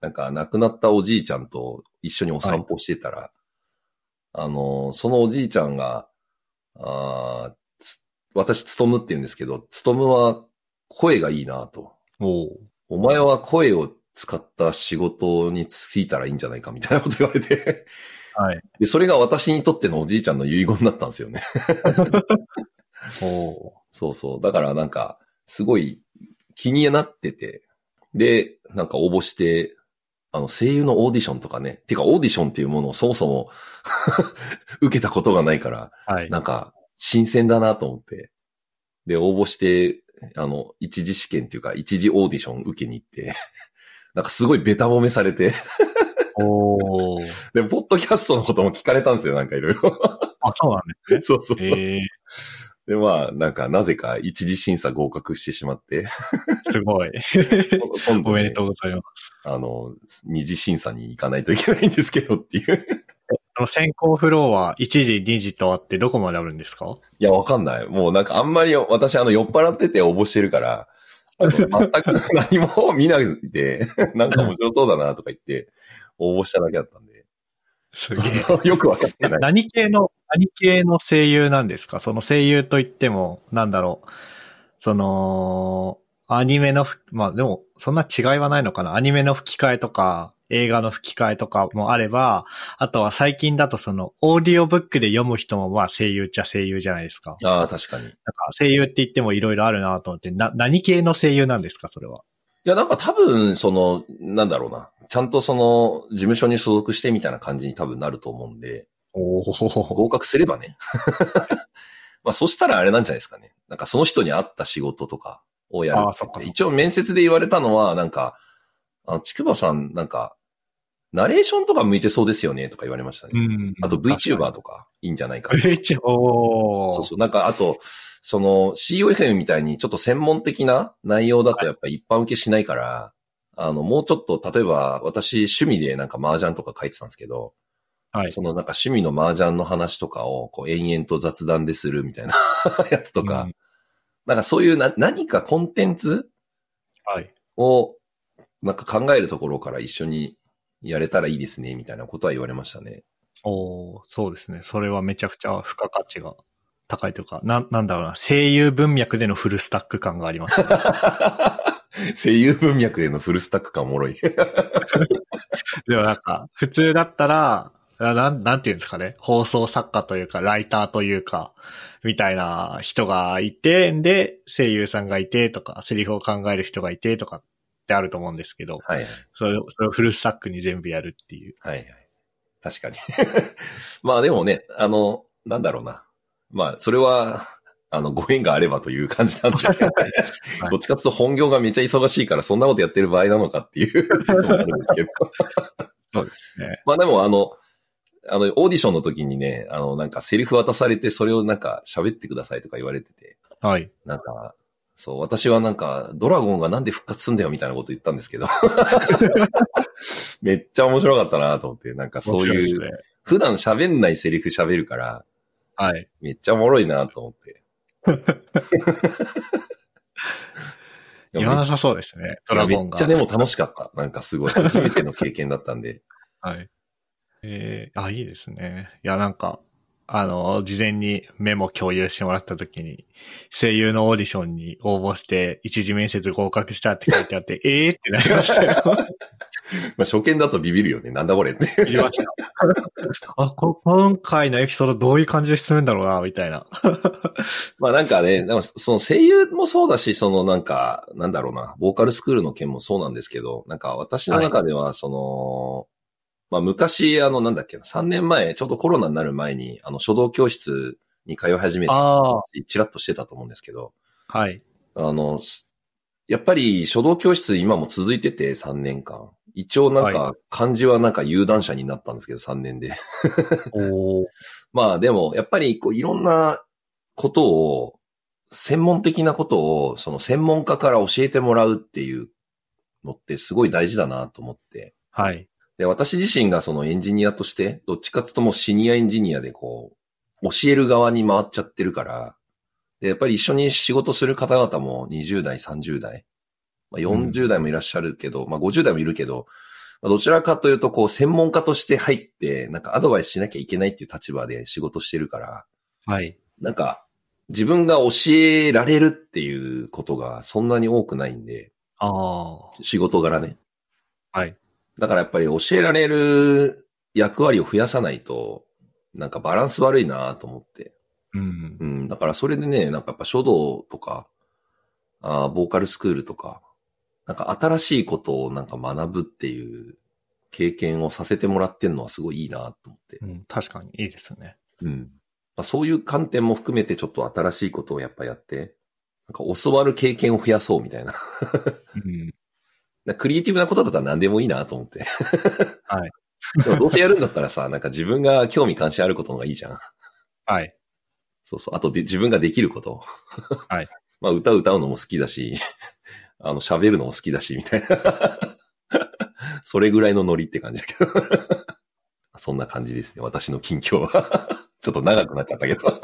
なんか亡くなったおじいちゃんと一緒にお散歩してたら、あの、そのおじいちゃんが、あ私、つとむって言うんですけど、つとむは声がいいなと。おうお前は声を使った仕事に就いたらいいんじゃないかみたいなこと言われて、はい。で、それが私にとってのおじいちゃんの遺言だったんですよね。おうそうそう。だからなんか、すごい気になってて、で、なんか応募して、あの、声優のオーディションとかね、てかオーディションっていうものをそもそも 受けたことがないから、はい。なんか、新鮮だなと思って、で、応募して、あの、一次試験っていうか、一次オーディション受けに行って、なんかすごいベタ褒めされて、おーで、ポッドキャストのことも聞かれたんですよ、なんかいろいろ。あ、そうなんですね。そ うそうそう。ええで、まあ、なんか、なぜか一次審査合格してしまって、すごい。今度、おめでとうございます。あの、二次審査に行かないといけないんですけどっていう。あの先行フローは1時、2時とあってどこまであるんですか？いや、わかんない。もうなんかあんまり私あの酔っ払ってて応募してるから、全く何も見ないで、なんか面白そうだなとか言って応募しただけだったんで。すげえ。よくわかってない。何系の、何系の声優なんですか？その声優といっても、なんだろう。その、アニメのふ、まあでも、そんな違いはないのかな？アニメの吹き替えとか、映画の吹き替えとかもあれば、あとは最近だとその、オーディオブックで読む人もまあ声優っちゃ声優じゃないですか。ああ、確かに。いなんか声優って言ってもいろいろあるなと思って、な、何系の声優なんですか？それは。や、なんか多分、その、なんだろうな。ちゃんとその、事務所に所属してみたいな感じに多分なると思うんで。合格すればね。まあそしたらあれなんじゃないですかね。なんかその人に合った仕事とかをやるっかそっか一応面接で言われたのは、なんか、あの、ちくばさん、なんか、ナレーションとか向いてそうですよねとか言われましたね。んあと VTuber とかいいんじゃないかな。VTuber、そうそう。なんか、あと、その COFM みたいにちょっと専門的な内容だとやっぱ一般受けしないから、あの、もうちょっと、例えば私趣味でなんか麻雀とか書いてたんですけど、はい。そのなんか趣味の麻雀の話とかをこう延々と雑談でするみたいな やつとか、うんなんかそういうな何かコンテンツはい。をなんか考えるところから一緒にやれたらいいですね、みたいなことは言われましたね。おーそうですね。それはめちゃくちゃ付加価値が高いというか、な、なんだろうな、声優文脈でのフルスタック感がありますね。声優文脈でのフルスタック感おもろい。でもなんか、普通だったら、ななん、なんていうんですかね。放送作家というか、ライターというか、みたいな人がいて、で、声優さんがいてとか、セリフを考える人がいてとかってあると思うんですけど、はいはい。それを、それをフルスタックに全部やるっていう。はいはい。確かに。まあでもね、あの、なんだろうな。まあ、それは、あの、ご縁があればという感じなんで、どっちかというと本業がめっちゃ忙しいから、そんなことやってる場合なのかっていう、もあるんですけど。そうですね。まあでも、あの、あの、オーディションの時にね、あの、なんかセリフ渡されて、それをなんか喋ってくださいとか言われてて、はい。なんか、そう、私はなんか、ドラゴンがなんで復活すんだよみたいなこと言ったんですけど、めっちゃ面白かったなと思って、なんかそういう。普段喋んないセリフ喋るから、はい。めっちゃおもろいなと思って。言わなさそうですね。ドラゴンが。めっちゃでも楽しかった。なんかすごい 初めての経験だったんで。はい。えー、あ、いいですね。いや、なんか、あの、事前にメモ共有してもらった時に、声優のオーディションに応募して、一次面接合格したって書いてあって、えーってなりましたよ。まあ初見だとビビるよね。なんだこれって。言いました。あこ、今回のエピソードどういう感じで進むんだろうな、みたいな。まあなんかね、でもその声優もそうだし、そのなんか、なんだろうな、ボーカルスクールの件もそうなんですけど、なんか私の中では、その、まあ昔、あのなんだっけな、3年前、ちょうどコロナになる前に、あの書道教室に通い始めて、ちらっとしてたと思うんですけど、はい。あの、やっぱり書道教室今も続いてて3年間。一応なんはか漢字はなんか有段者になったんですけど3年で。お まあでもやっぱりこういろんなことを、専門的なことをその専門家から教えてもらうっていうのってすごい大事だなと思って。はい。で、私自身がそのエンジニアとして、どっちかっていうともうシニアエンジニアでこう、教える側に回っちゃってるから、で、やっぱり一緒に仕事する方々も20代、30代、まあ、40代もいらっしゃるけど、まあ50代もいるけど、まあどちらかというとこう専門家として入って、なんかアドバイスしなきゃいけないっていう立場で仕事してるから、はい。なんか自分が教えられるっていうことがそんなに多くないんで、ああ、仕事柄ね。はい。だからやっぱり教えられる役割を増やさないと、なんかバランス悪いなと思って。うん。うん。だからそれでね、なんかやっぱ書道とか、あーボーカルスクールとか、なんか新しいことをなんか学ぶっていう経験をさせてもらってんのはすごいいいなと思って。うん、確かにいいですね。うん。まあ、そういう観点も含めてちょっと新しいことをやっぱやって、なんか教わる経験を増やそうみたいな。うん。なクリエイティブなことだったら何でもいいなと思って。はい。でもどうせやるんだったらさ、なんか自分が興味関心あることの方がいいじゃん。はい。そうそう。あとで自分ができること。はい。まあ歌歌うのも好きだし、あの喋るのも好きだし、みたいな。それぐらいのノリって感じだけど。そんな感じですね。私の近況は。ちょっと長くなっちゃったけど。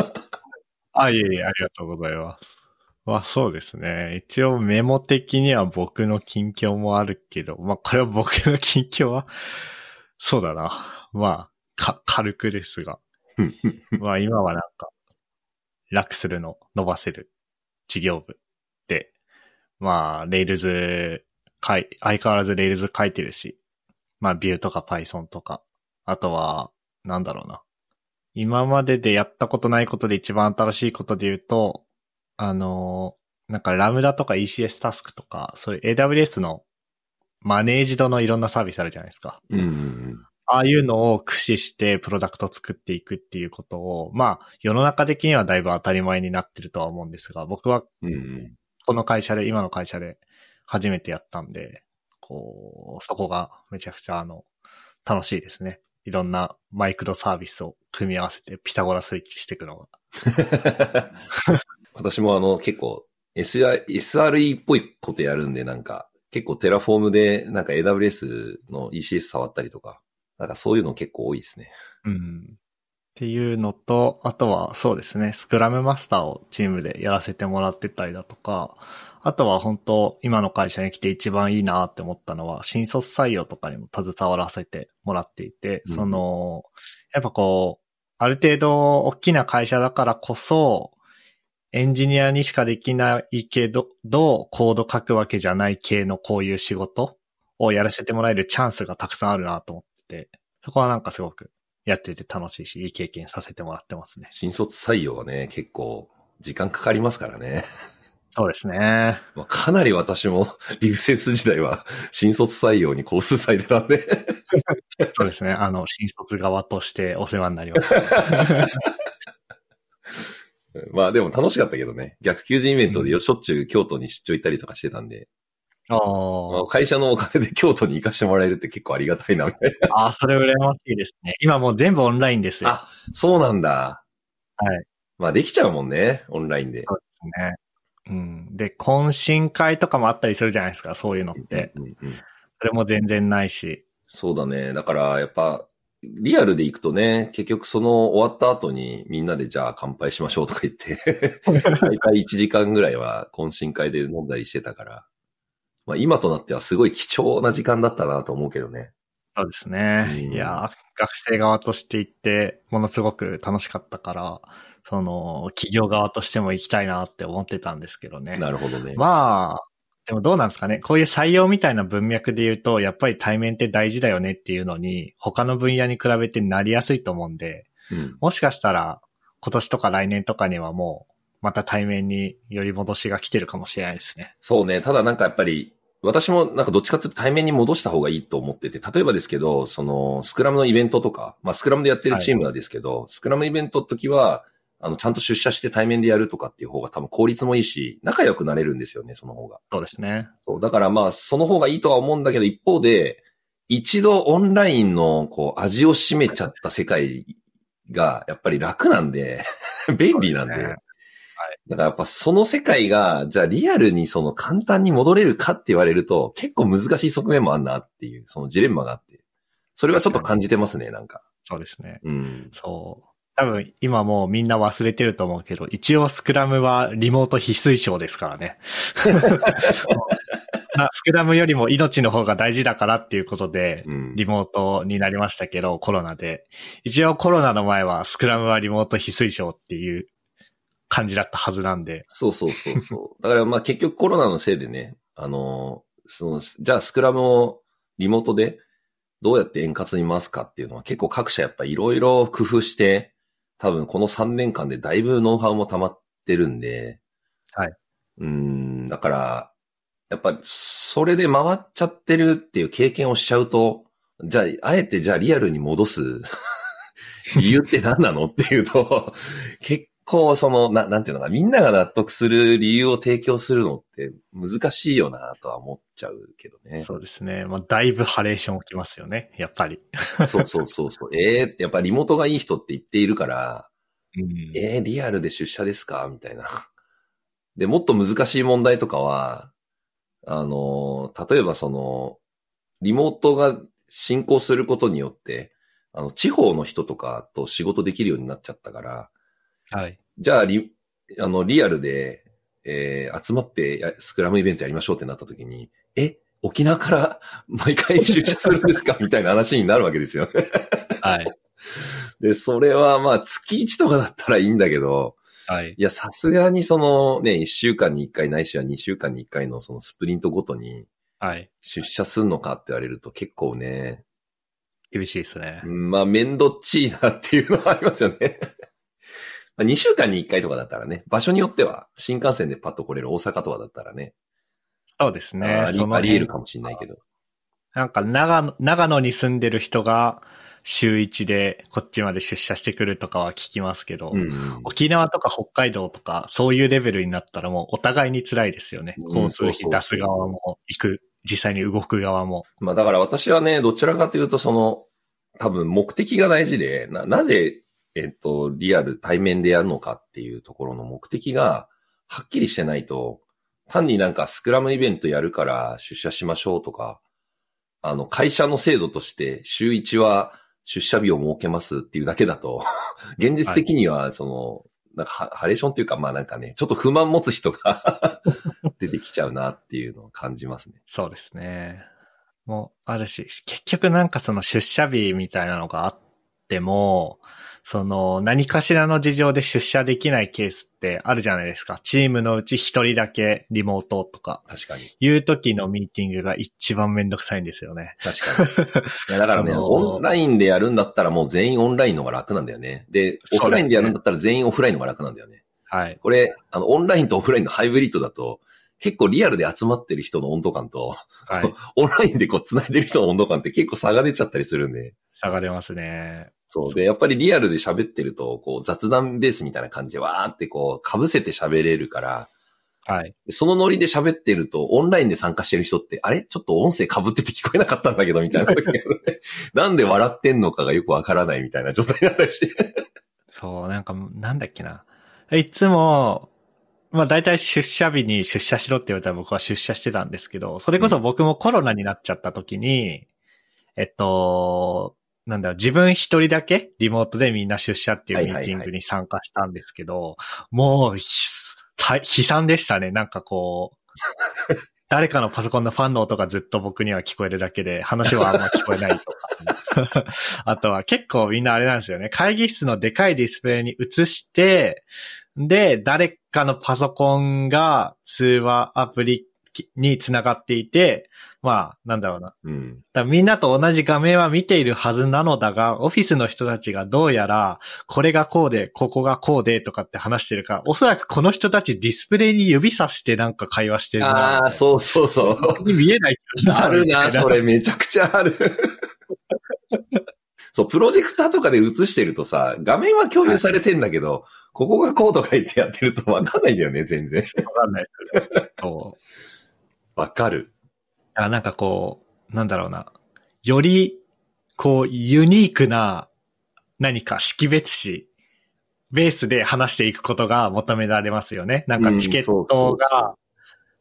あ、いえいえ、ありがとうございます。まあそうですね。一応メモ的には僕の近況もあるけど、まあこれは僕の近況は、そうだな。まあ、か、軽くですが。まあ今はなんか、楽するの伸ばせる事業部で、まあ、レイルズ、かい、相変わらずレイルズ書いてるし、まあ、ビューとか Python とか、あとは、なんだろうな。今まででやったことないことで一番新しいことで言うと、あのーなんかラムダとか ECS タスクとか、そういう AWS のマネージドのいろんなサービスあるじゃないですか。うんうんああいうのを駆使してプロダクトを作っていくっていうことを、まあ、世の中的にはだいぶ当たり前になってるとは思うんですが、僕は。この会社で、今の会社で初めてやったんで、こう、そこがめちゃくちゃあの、楽しいですね。いろんなマイクロサービスを組み合わせてピタゴラスイッチしていくのが。私もあの結構 SR SRE っぽいことやるんでなんか結構 Terraform でなんか AWS の ECS 触ったりとか、なんかそういうの結構多いですね。うん。っていうのと、あとはそうですね、スクラムマスターをチームでやらせてもらってたりだとか、あとは本当今の会社に来て一番いいなって思ったのは、新卒採用とかにも携わらせてもらっていて、うん。その、やっぱこう、ある程度大きな会社だからこそ、エンジニアにしかできないけど、どうコード書くわけじゃない系のこういう仕事をやらせてもらえるチャンスがたくさんあるなと思ってて、そこはなんかすごくやってて楽しいし、いい経験させてもらってますね。新卒採用はね、結構時間かかりますからね。そうですね。まあかなり私もリフセス時代は新卒採用に工数割いてたんで。そうですね。あの、新卒側としてお世話になりました。まあでも楽しかったけどね。逆求人イベントでよしょっちゅう京都に出張行ったりとかしてたんで、あまあー会社のお金で京都に行かしてもらえるって結構ありがたいな、みたいな。あー、それ羨ましいですね。今もう全部オンラインですよ。あ、そうなんだ。はい。まあできちゃうもんね、オンラインで。そうですね。うん。で、懇親会とかもあったりするじゃないですか、そういうのって。うんうんそれも全然ないし。そうだね。だからやっぱ、リアルで行くとね、結局その終わった後にみんなでじゃあ乾杯しましょうとか言って、大体1時間ぐらいは懇親会で飲んだりしてたから、まあ今となってはすごい貴重な時間だったなと思うけどね。そうですね。うんいやー、学生側として行って、ものすごく楽しかったから、その、企業側としても行きたいなって思ってたんですけどね。なるほどね。まあ、でもどうなんですかね。こういう採用みたいな文脈で言うと、やっぱり対面って大事だよねっていうのに、他の分野に比べてなりやすいと思うんで、うんもしかしたら今年とか来年とかにはもう、また対面により戻しが来てるかもしれないですね。そうね。ただなんかやっぱり、私もなんかどっちかっていうと対面に戻した方がいいと思ってて、例えばですけど、その、スクラムのイベントとか、まあスクラムでやってるチームなんですけど、スクラムイベントの時は、あの、ちゃんと出社して対面でやるとかっていう方が多分効率もいいし、仲良くなれるんですよね、その方が。そうですね。そう。だからまあ、その方がいいとは思うんだけど、一方で、一度オンラインの、こう、味を占めちゃった世界が、やっぱり楽なんで、便利なんで。だからやっぱその世界が、じゃあリアルにその簡単に戻れるかって言われると、結構難しい側面もあんなっていう、そのジレンマがあって。それはちょっと感じてますね、なんか。そうですね。うん。そう。多分今もうみんな忘れてると思うけど、一応スクラムはリモート必須賞ですからね。まあスクラムよりも命の方が大事だからっていうことで、うん。リモートになりましたけど、コロナで。一応コロナの前はスクラムはリモート必須賞っていう感じだったはずなんで。そうそうそうそう。だからまあ結局コロナのせいでね、あのーその、じゃあスクラムをリモートでどうやって円滑に回すかっていうのは結構各社やっぱいろいろ工夫して、多分この3年間でだいぶノウハウも溜まってるんで。はい。うん、だから、やっぱそれで回っちゃってるっていう経験をしちゃうと、じゃあ、あえてじゃあリアルに戻す 理由って何なのっていうと、結構その、な、なんていうのかな、みんなが納得する理由を提供するのって難しいよなとは思っちゃうけどね。そうですね。まあ、だいぶハレーション起きますよね。やっぱり。そうそうそうそう。ええってやっぱリモートがいい人って言っているから、うんええリアルで出社ですか？みたいな。で、もっと難しい問題とかは、あの、例えばその、リモートが進行することによって、あの、地方の人とかと仕事できるようになっちゃったから、はい。じゃあリ、あの、リアルで、えー集まってやスクラムイベントやりましょうってなった時に、え、沖縄から 毎回出社するんですか？みたいな話になるわけですよね。はい。で、それはまあ月1とかだったらいいんだけど、はい。いや、さすがにそのね、1週間に1回ないしは2週間に1回のそのスプリントごとにはい。出社すんのかって言われると結構ね、厳しいですね。うんまあ面倒っちいなっていうのはありますよね。まあ2週間に1回とかだったらね、場所によっては新幹線でパッと来れる大阪とかだったらね、そうですね。ありあり得るかもしれないけど。なんか長野、長野に住んでる人が週一でこっちまで出社してくるとかは聞きますけど、うんうん沖縄とか北海道とかそういうレベルになったらもうお互いに辛いですよね。うん交通費出す側も行く、実際に動く側も。まあだから私はね、どちらかというとその、多分目的が大事で、な、なぜ、えっと、リアル対面でやるのかっていうところの目的が、はっきりしてないと、単になんかスクラムイベントやるから出社しましょうとか、あの、会社の制度として週1は出社日を設けますっていうだけだと、現実的にはその、なんかハハレーションっていうか、まあなんかね、ちょっと不満持つ人が 出てきちゃうなっていうのを感じますね。そうですね。もうあるし、結局なんかその出社日みたいなのがあっても、その何かしらの事情で出社できないケースってあるじゃないですか。チームのうち一人だけリモートとか、確かに。いう時のミーティングが一番めんどくさいんですよね。確かに。いや、だからね、オンラインでやるんだったらもう全員オンラインの方が楽なんだよね。で、オフラインでやるんだったら全員オフラインの方が楽なんだよね。はい。これ、あの、オンラインとオフラインのハイブリッドだと、結構リアルで集まってる人の温度感と、はい。オンラインでこう繋いでる人の温度感って結構差が出ちゃったりするんで。差が出ますね。そう。で、やっぱりリアルで喋ってると、こう雑談ベースみたいな感じでわーってこう被せて喋れるから、はい。でそのノリで喋ってると、オンラインで参加してる人って、あれ？ちょっと音声被ってて聞こえなかったんだけど、みたいな時 なんで笑ってんのかがよくわからないみたいな状態になったりして。そう、なんか、なんだっけな。いつも、まあ大体出社日に出社しろって言われたら僕は出社してたんですけど、それこそ僕もコロナになっちゃった時に、えっと、なんだろう、自分一人だけリモートでみんな出社っていうミーティングに参加したんですけど、もう悲惨でしたね。なんかこう、誰かのパソコンのファンの音がずっと僕には聞こえるだけで、話はあんま聞こえないとか。あとは結構みんなあれなんですよね。会議室のでかいディスプレイに映して、で、誰かのパソコンが通話アプリにつながっていて、まあ、なんだろうな。うん。みんなと同じ画面は見ているはずなのだが、オフィスの人たちがどうやら、これがこうで、ここがこうでとかって話してるから、おそらくこの人たちディスプレイに指さしてなんか会話してるな。ああ、そうそうそう。見えないあるな、それめちゃくちゃある。そう、プロジェクターとかで映してるとさ、画面は共有されてんだけど、ここがこうとか言ってやってるとわかんないんだよね、全然。わかんない。わかる。あなんかこう、なんだろうな。より、こう、ユニークな何か識別詞、ベースで話していくことが求められますよね。なんかチケットが、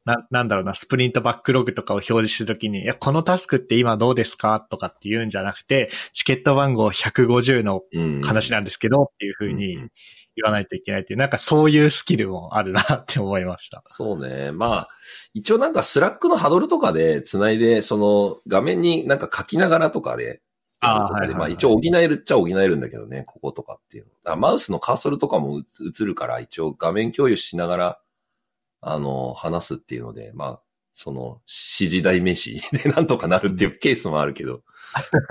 な、なんだろうな、スプリントバックログとかを表示するときに、いや、このタスクって今どうですかとかって言うんじゃなくて、チケット番号150のうん。話なんですけどっていうふうにうん言わないといけないっていう、なんかそういうスキルもあるなって思いました。そうね。まあ、一応なんか Slack の huddle とかで繋いで、その画面になんか書きながらとかで、あーとかではいはいはいまあ一応補えるっちゃ補えるんだけどね、こことかっていうマウスのカーソルとかも映るから、一応画面共有しながら、あの、話すっていうので、まあ、その、指示代名詞 でなんとかなるっていうケースもあるけど。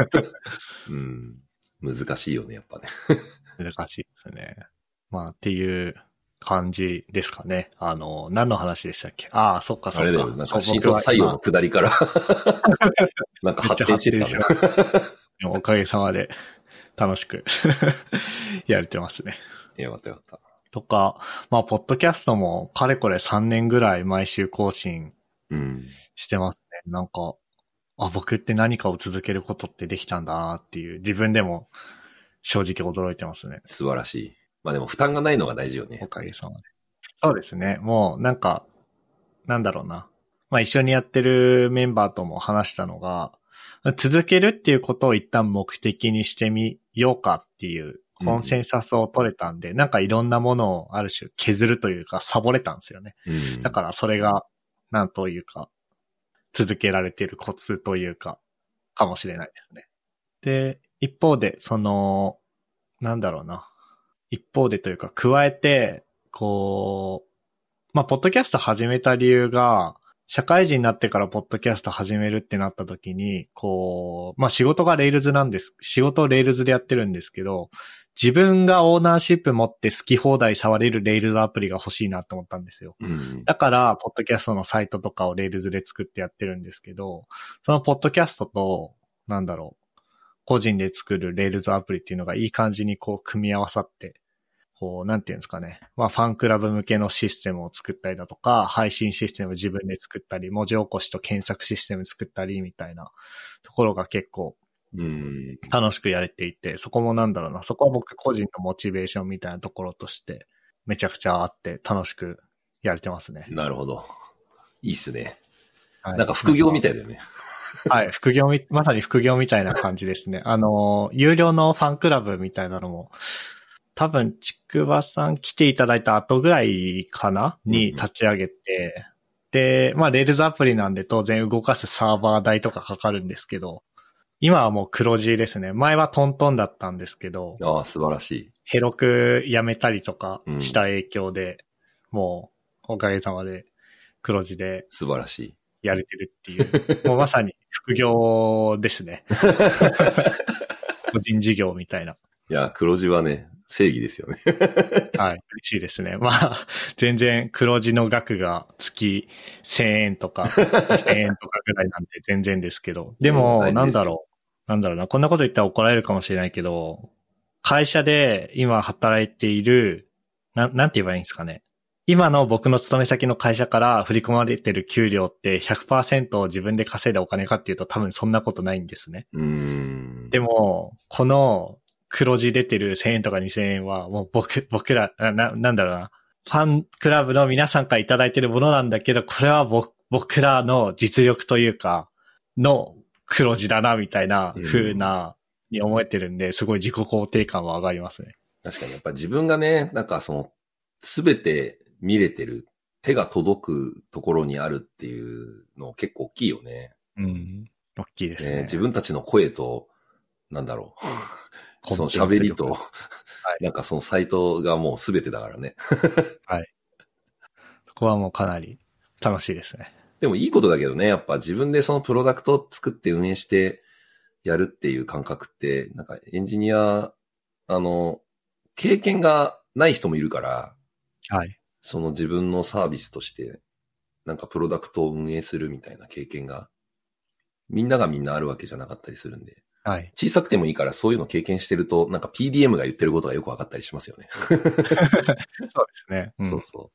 うん。難しいよね、やっぱね。難しいですね。まあ、っていう感じですかね。あの、何の話でしたっけ？ああ、そっかそっか。あれだよ、なんか新卒採用の下りから、なんか発展してたね。おかげさまで楽しくやれてますね。よかったよかった。とか、まあ、ポッドキャストもかれこれ3年ぐらい毎週更新うん。してますね。なんか、あ、僕って何かを続けることってできたんだなっていう、自分でも正直驚いてますね。素晴らしい。まあでも負担がないのが大事よねお。かげさまで。そうですね。もう、なんか、なんだろうな。まあ一緒にやってるメンバーとも話したのが、続けるっていうことを一旦目的にしてみようかっていうコンセンサスを取れたんで、なんかいろんなものをある種削るというかサボれたんですよね。うん。だからそれが、なんというか、続けられているコツというか、かもしれないですね。で、一方で、その、なんだろうな。一方でというか、加えて、こう、まあ、ポッドキャスト始めた理由が、社会人になってからポッドキャスト始めるってなった時に、こう、まあ仕事が Rails なんです。仕事を Rails でやってるんですけど、自分がオーナーシップ持って好き放題触れる Rails アプリが欲しいなと思ったんですよ。うん。だから、ポッドキャストのサイトとかを Rails で作ってやってるんですけど、そのポッドキャストと、なんだろう、個人で作るレールズアプリっていうのがいい感じにこう組み合わさって、こう、なんていうんですかね。まあ、ファンクラブ向けのシステムを作ったりだとか、配信システムを自分で作ったり、文字起こしと検索システム作ったりみたいなところが結構うん。楽しくやれていて、そこもなんだろうな、そこは僕個人のモチベーションみたいなところとして、めちゃくちゃあって楽しくやれてますね。なるほど。いいっすね。はいなんか副業みたいだよね。はい、副業み、まさに副業みたいな感じですね。あの、有料のファンクラブみたいなのも、多分、ちくばさん来ていただいた後ぐらいかな？に立ち上げて、で、まあ、レールズアプリなんで当然動かすサーバー代とかかかるんですけど、今はもう黒字ですね。前はトントンだったんですけど、ああ、素晴らしい。ヘロクやめたりとかした影響で、もう、おかげさまで黒字で素晴らしい。やれてるっていう、もうまさに副業ですね。個人事業みたいな。いや、黒字はね、正義ですよね。はい。嬉しいですね。まあ、全然黒字の額が月1000円とか、1000円とかぐらいなんで全然ですけど。でうんも、なんだろう。なんだろうな。こんなこと言ったら怒られるかもしれないけど、会社で今働いている、ななんて言えばいいんですかね。今の僕の勤め先の会社から振り込まれてる給料って100%を自分で稼いだお金かっていうと多分そんなことないんですね。でも、この黒字出てる1000円とか2000円は、もう僕、僕ら、あな、なんだろうな。ファンクラブの皆さんからいただいてるものなんだけど、これは僕僕らの実力というか、の黒字だな、みたいな風な、に思えてるんで、すごい自己肯定感は上がりますね。確かにやっぱ自分がね、なんかその、すべて見れてる、手が届くところにあるっていうの結構大きいよね。うん。大きいですね。ね自分たちの声と、なんだろう。その喋りと、いなんかそのサイトがもうすべてだからね。ここはもうかなり楽しいですね。でもいいことだけどね、やっぱ自分でそのプロダクトを作って運営してやるっていう感覚って、なんかエンジニア、あの、経験がない人もいるから、はい。その自分のサービスとして、なんかプロダクトを運営するみたいな経験が、みんながみんなあるわけじゃなかったりするんで、はい。小さくてもいいからそういうの経験してると、なんか PDM が言ってることがよく分かったりしますよね。そうですね。うんそうそ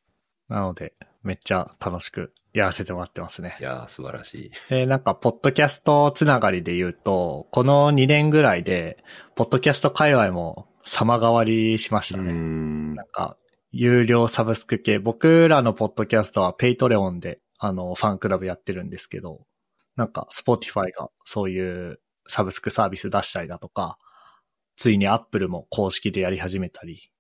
なので、めっちゃ楽しくやらせてもらってますねう。い。やー、素晴らしい。で、なんか、ポッドキャストつながりで言うと、この2年ぐらいで、ポッドキャスト界隈も様変わりしましたね。んなんか、有料サブスク系、僕らのポッドキャストは Patreon で、あの、ファンクラブやってるんですけど、なんか、 Spotify がそういうサブスクサービス出したりだとか、ついに Apple も公式でやり始めたり、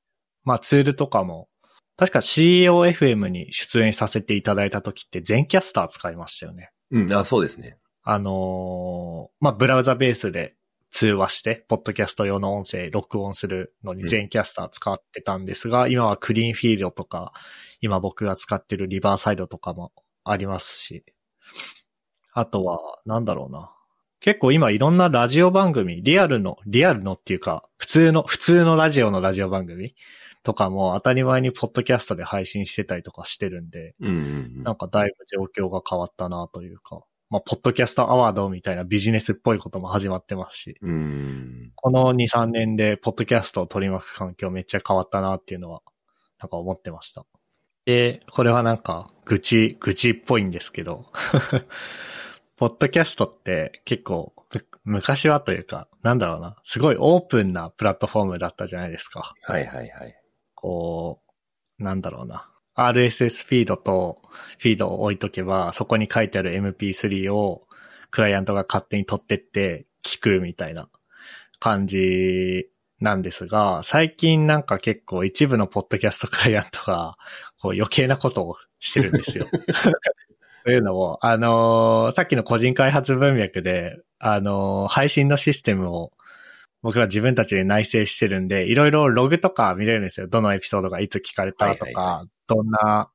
まあツールとかも、確か CEOFM に出演させていただいた時って全キャスター使いましたよね。うん、あ、そうですね。あのーまあ、ブラウザベースで通話して、ポッドキャスト用の音声録音するのに全キャスター使ってたんですが、今はクリーンフィールドとか、今僕が使ってるリバーサイドとかもありますし、あとは、なんだろうな。結構今いろんなラジオ番組、リアルの、リアルのっていうか、普通の、普通のラジオのラジオ番組とかも当たり前にポッドキャストで配信してたりとかしてるんで、うんうんうんなんかだいぶ状況が変わったなというか、まあ、ポッドキャストアワードみたいなビジネスっぽいことも始まってますし、うーん。この2、3年でポッドキャストを取り巻く環境めっちゃ変わったなっていうのは、なんか思ってました。で、これはなんか、愚痴、愚痴っぽいんですけど、ポッドキャストって結構、む昔はというか、なんだろうな、すごいオープンなプラットフォームだったじゃないですか。はいはいはい。こう、なんだろうな。RSS フィードとフィードを置いとけば、そこに書いてある MP3 をクライアントが勝手に取ってって聞くみたいな感じなんですが、最近なんか結構一部のポッドキャストクライアントがこう余計なことをしてるんですよ。というのも、あのーさっきの個人開発文脈で、あのー配信のシステムを僕ら自分たちで内製してるんで、いろいろログとか見れるんですよ。どのエピソードがいつ聞かれたとか、はいはいはどんな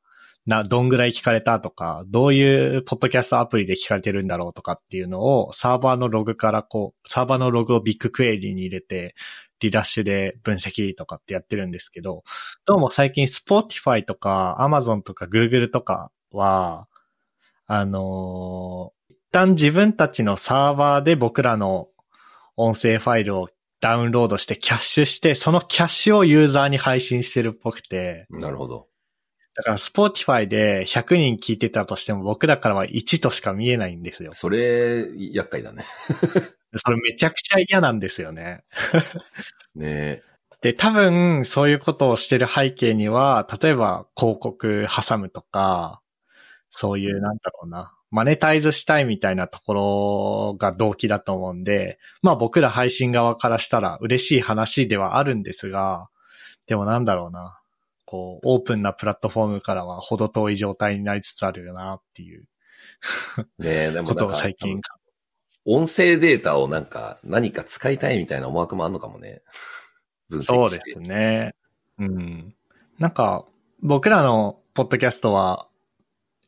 な、どんぐらい聞かれたとか、どういうポッドキャストアプリで聞かれてるんだろうとかっていうのを、サーバーのログからこう、サーバーのログをビッグクエリに入れて、リダッシュで分析とかってやってるんですけど、どうも最近 Spotify とか Amazon とか Google とかは、あのー一旦自分たちのサーバーで僕らの音声ファイルをダウンロードしてキャッシュして、そのキャッシュをユーザーに配信してるっぽくて、なるほど。だから Spotify で100人聞いてたとしても僕らからは1としか見えないんですよ。それ、厄介だね。それめちゃくちゃ嫌なんですよね。ねで、多分そういうことをしてる背景には、例えば広告挟むとか、そういうなんだろうな、マネタイズしたいみたいなところが動機だと思うんで、まあ僕ら配信側からしたら嬉しい話ではあるんですが、でもなんだろうな、こう、オープンなプラットフォームからは程遠い状態になりつつあるよなっていうねでもことを最近音声データをなんか何か使いたいみたいな思惑もあるのかもね。分析して。そうですね。うん。なんか、僕らのポッドキャストは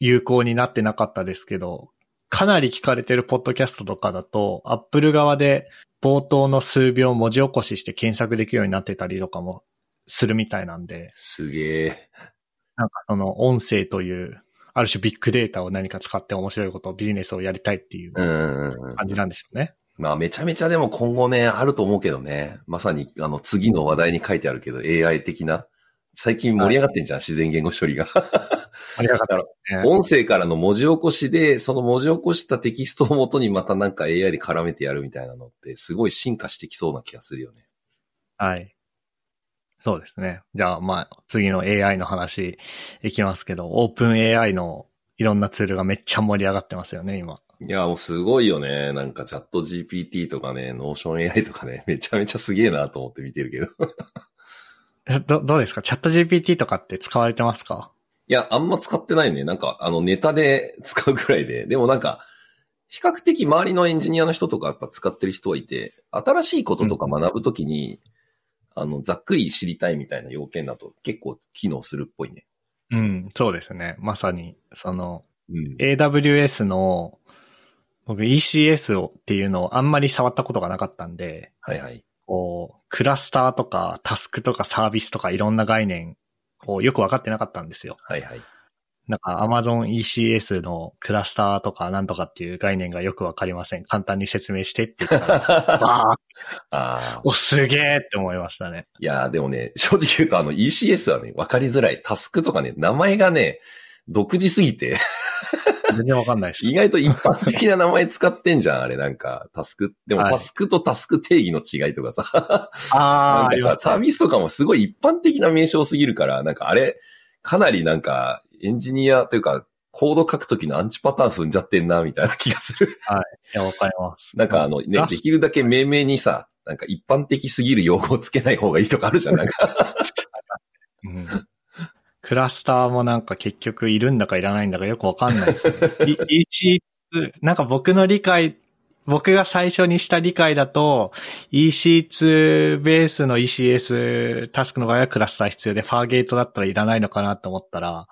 有効になってなかったですけど、かなり聞かれてるポッドキャストとかだと、アップル側で冒頭の数秒文字起こしして検索できるようになってたりとかもするみたいなんで、すげえ。なんかその音声という、ある種ビッグデータを何か使って面白いことをビジネスをやりたいっていう。感じなんでしょうね。まあめちゃめちゃでも今後ね、あると思うけどね。まさにあの次の話題に書いてあるけど AI 的な。最近盛り上がってんじゃん、自然言語処理が。ありがたい。音声からの文字起こしで、その文字起こしたテキストをもとにまたなんか AI で絡めてやるみたいなのって、すごい進化してきそうな気がするよね。はい。そうですね。じゃあ、まあ、次の AI の話いきますけど、 Open AI のいろんなツールがめっちゃ盛り上がってますよね、今。いや、もうすごいよね。なんかチャット GPT とかね、 Notion AI とかね、めちゃめちゃすげえなと思って見てるけど。えど、どうですか？チャット GPT とかって使われてますか？いや、あんま使ってないね。なんか、あの、ネタで使うくらいで。でもなんか、比較的周りのエンジニアの人とかやっぱ使ってる人はいて、新しいこととか学ぶときに、あの、ざっくり知りたいみたいな要件だと結構機能するっぽいね。うん、そうですね。まさに、その、うん。AWS の、僕 ECS をっていうのをあんまり触ったことがなかったんで、はいはい。こう、クラスターとかタスクとかサービスとかいろんな概念をよくわかってなかったんですよ。はいはい。なんか Amazon ECS のクラスターとかなんとかっていう概念がよくわかりません。簡単に説明してって言ったら、あわーあ。お、すげえって思いましたね。いや、でもね、正直言うとあの ECS はね、わかりづらい。タスクとかね、名前がね、独自すぎて、全然わかんないです。意外と一般的な名前使ってんじゃん、あれなんか、タスク？でもはいタスクとタスク定義の違いとかさ、あー、あなんかさ、りますサービスとかもすごい一般的な名称すぎるから、なんかあれ、かなりなんか、エンジニアというか、コード書くときのアンチパターン踏んじゃってんな、みたいな気がする。いや、わかります。なんかあのね、ラスできるだけ命名にさ、なんか一般的すぎる用語をつけない方がいいとかあるじゃん、なんか。うんクラスターもなんか結局いるんだかいらないんだかよくわかんないですね。い EC2、なんか僕の理解、僕が最初にした理解だと、EC2 ベースの ECS タスクの場合はクラスター必要で、ファーゲートだったらいらないのかなと思ったら、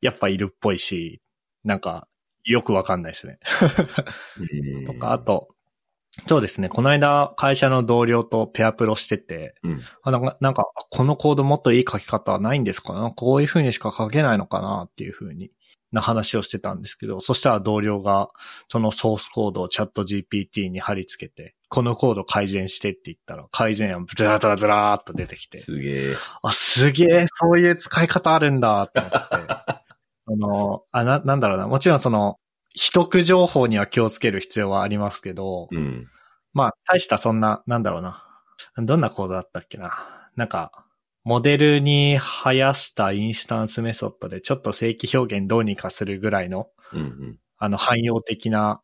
やっぱいるっぽいし、なんかよくわかんないですね。とか、あと、そうですね、この間会社の同僚とペアプロしてて、うん。あなんか、なんか、あこのコードもっといい書き方はないんですかな？こういう風にしか書けないのかなっていう風に、な話をしてたんですけど、そしたら同僚が、そのソースコードをチャット GPT に貼り付けて、このコード改善してって言ったら、改善案ずらずらずらーっと出てきて、すげえ。あ、すげえ、そういう使い方あるんだって思って、その、あ、な、なんだろうな、もちろんその、秘匿情報には気をつける必要はありますけど、うん。まあ、大したそんな、なんだろうな。どんなコードだったっけな。なんか、モデルに生やしたインスタンスメソッドでちょっと正規表現どうにかするぐらいの、うんうん。あの、汎用的な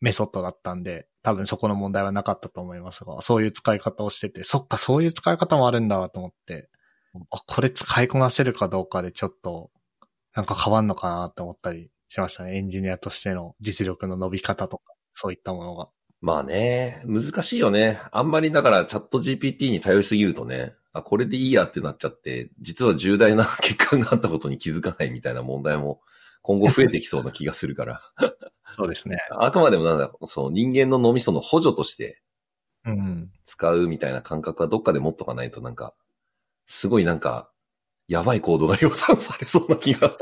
メソッドだったんで、多分そこの問題はなかったと思いますが、そういう使い方をしてて、そっか、そういう使い方もあるんだと思って、あ、これ使いこなせるかどうかでちょっと、なんか変わんのかなって思ったりしましたね。エンジニアとしての実力の伸び方とか、そういったものが。まあね、難しいよね。あんまりだからチャット GPT に頼りすぎるとね、あ、これでいいやってなっちゃって、実は重大な 欠陥があったことに気づかないみたいな問題も今後増えてきそうな気がするから。そうですね。あくまでもなんだ、そう、人間の脳みその補助としてうん。使うみたいな感覚はどっかで持っとかないとなんか、すごいなんか、やばい行動が量産されそうな気が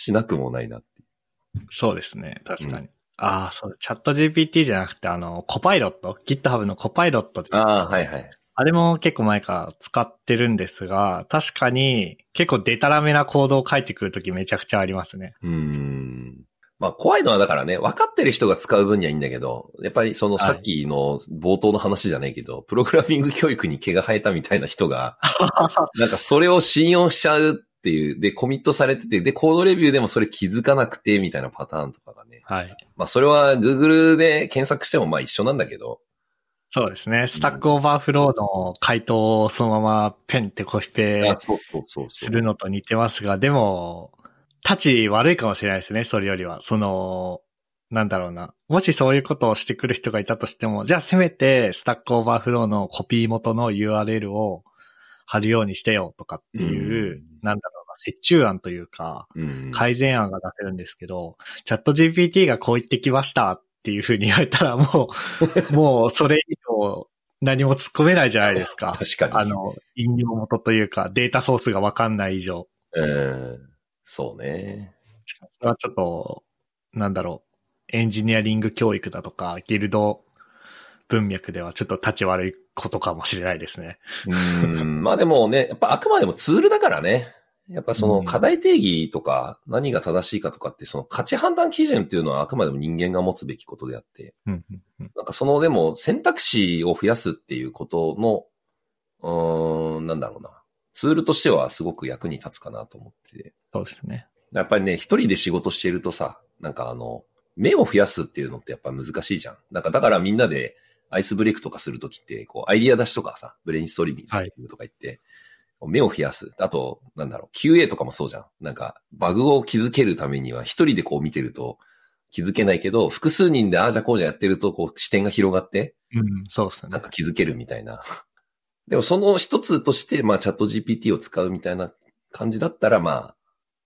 しなくもないなって。そうですね。確かに。うああ、そう、チャット GPT じゃなくて、あの、コパイロット ?GitHub のコパイロットでああ、はいはい。あれも結構前から使ってるんですが、確かに結構デタラメなコードを書いてくるときめちゃくちゃありますね。うーん。まあ怖いのはだからね、分かってる人が使う分にはいいんだけど、やっぱりそのはいさっきの冒頭の話じゃないけど、プログラミング教育に毛が生えたみたいな人が、なんかそれを信用しちゃうっていう、で、コミットされてて、で、コードレビューでもそれ気づかなくて、みたいなパターンとかがね。はい。まあそれは Google で検索してもまあ一緒なんだけど、そうですね。 Stack Overflow の回答をそのままペンってコピペ。するのと似てますが、でも、たち悪いかもしれないですね、それよりは。その、なんだろうな。もしそういうことをしてくる人がいたとしても、じゃあせめて Stack Overflow のコピー元の URL を貼るようにしてよとかっていう、うんなんだろうな、折衷案というか、うん改善案が出せるんですけど、 Chat GPT がこう言ってきましたっていうふうに言われたらもう、もうそれ以上何も突っ込めないじゃないですか。確かに。あの、引用元というかデータソースがわかんない以上。うん。そうね。それはちょっと、なんだろう、エンジニアリング教育だとか、ギルド文脈ではちょっと立ち悪いことかもしれないですね。うん。まあでもね、やっぱあくまでもツールだからね。やっぱその課題定義とか何が正しいかとかってその価値判断基準っていうのはあくまでも人間が持つべきことであって、うんうんうんなんかそのでも選択肢を増やすっていうことの、うーん、なんだろうな。ツールとしてはすごく役に立つかなと思ってて。そうですね。やっぱりね、一人で仕事しているとさ、なんかあの、目を増やすっていうのってやっぱ難しいじゃん。なんかだからみんなでアイスブレイクとかするときって、こう、アイディア出しとかさ、ブレインストリーミングとか言って、目を増やす。あと、なんだろう、QA とかもそうじゃん。なんか、バグを気づけるためには一人でこう見てると気づけないけど、複数人でああじゃこうじゃやってると、こう視点が広がって、うん、そうですねなん。か気づけるみたいな。でもその一つとして、まあチャット GPT を使うみたいな感じだったら、まあ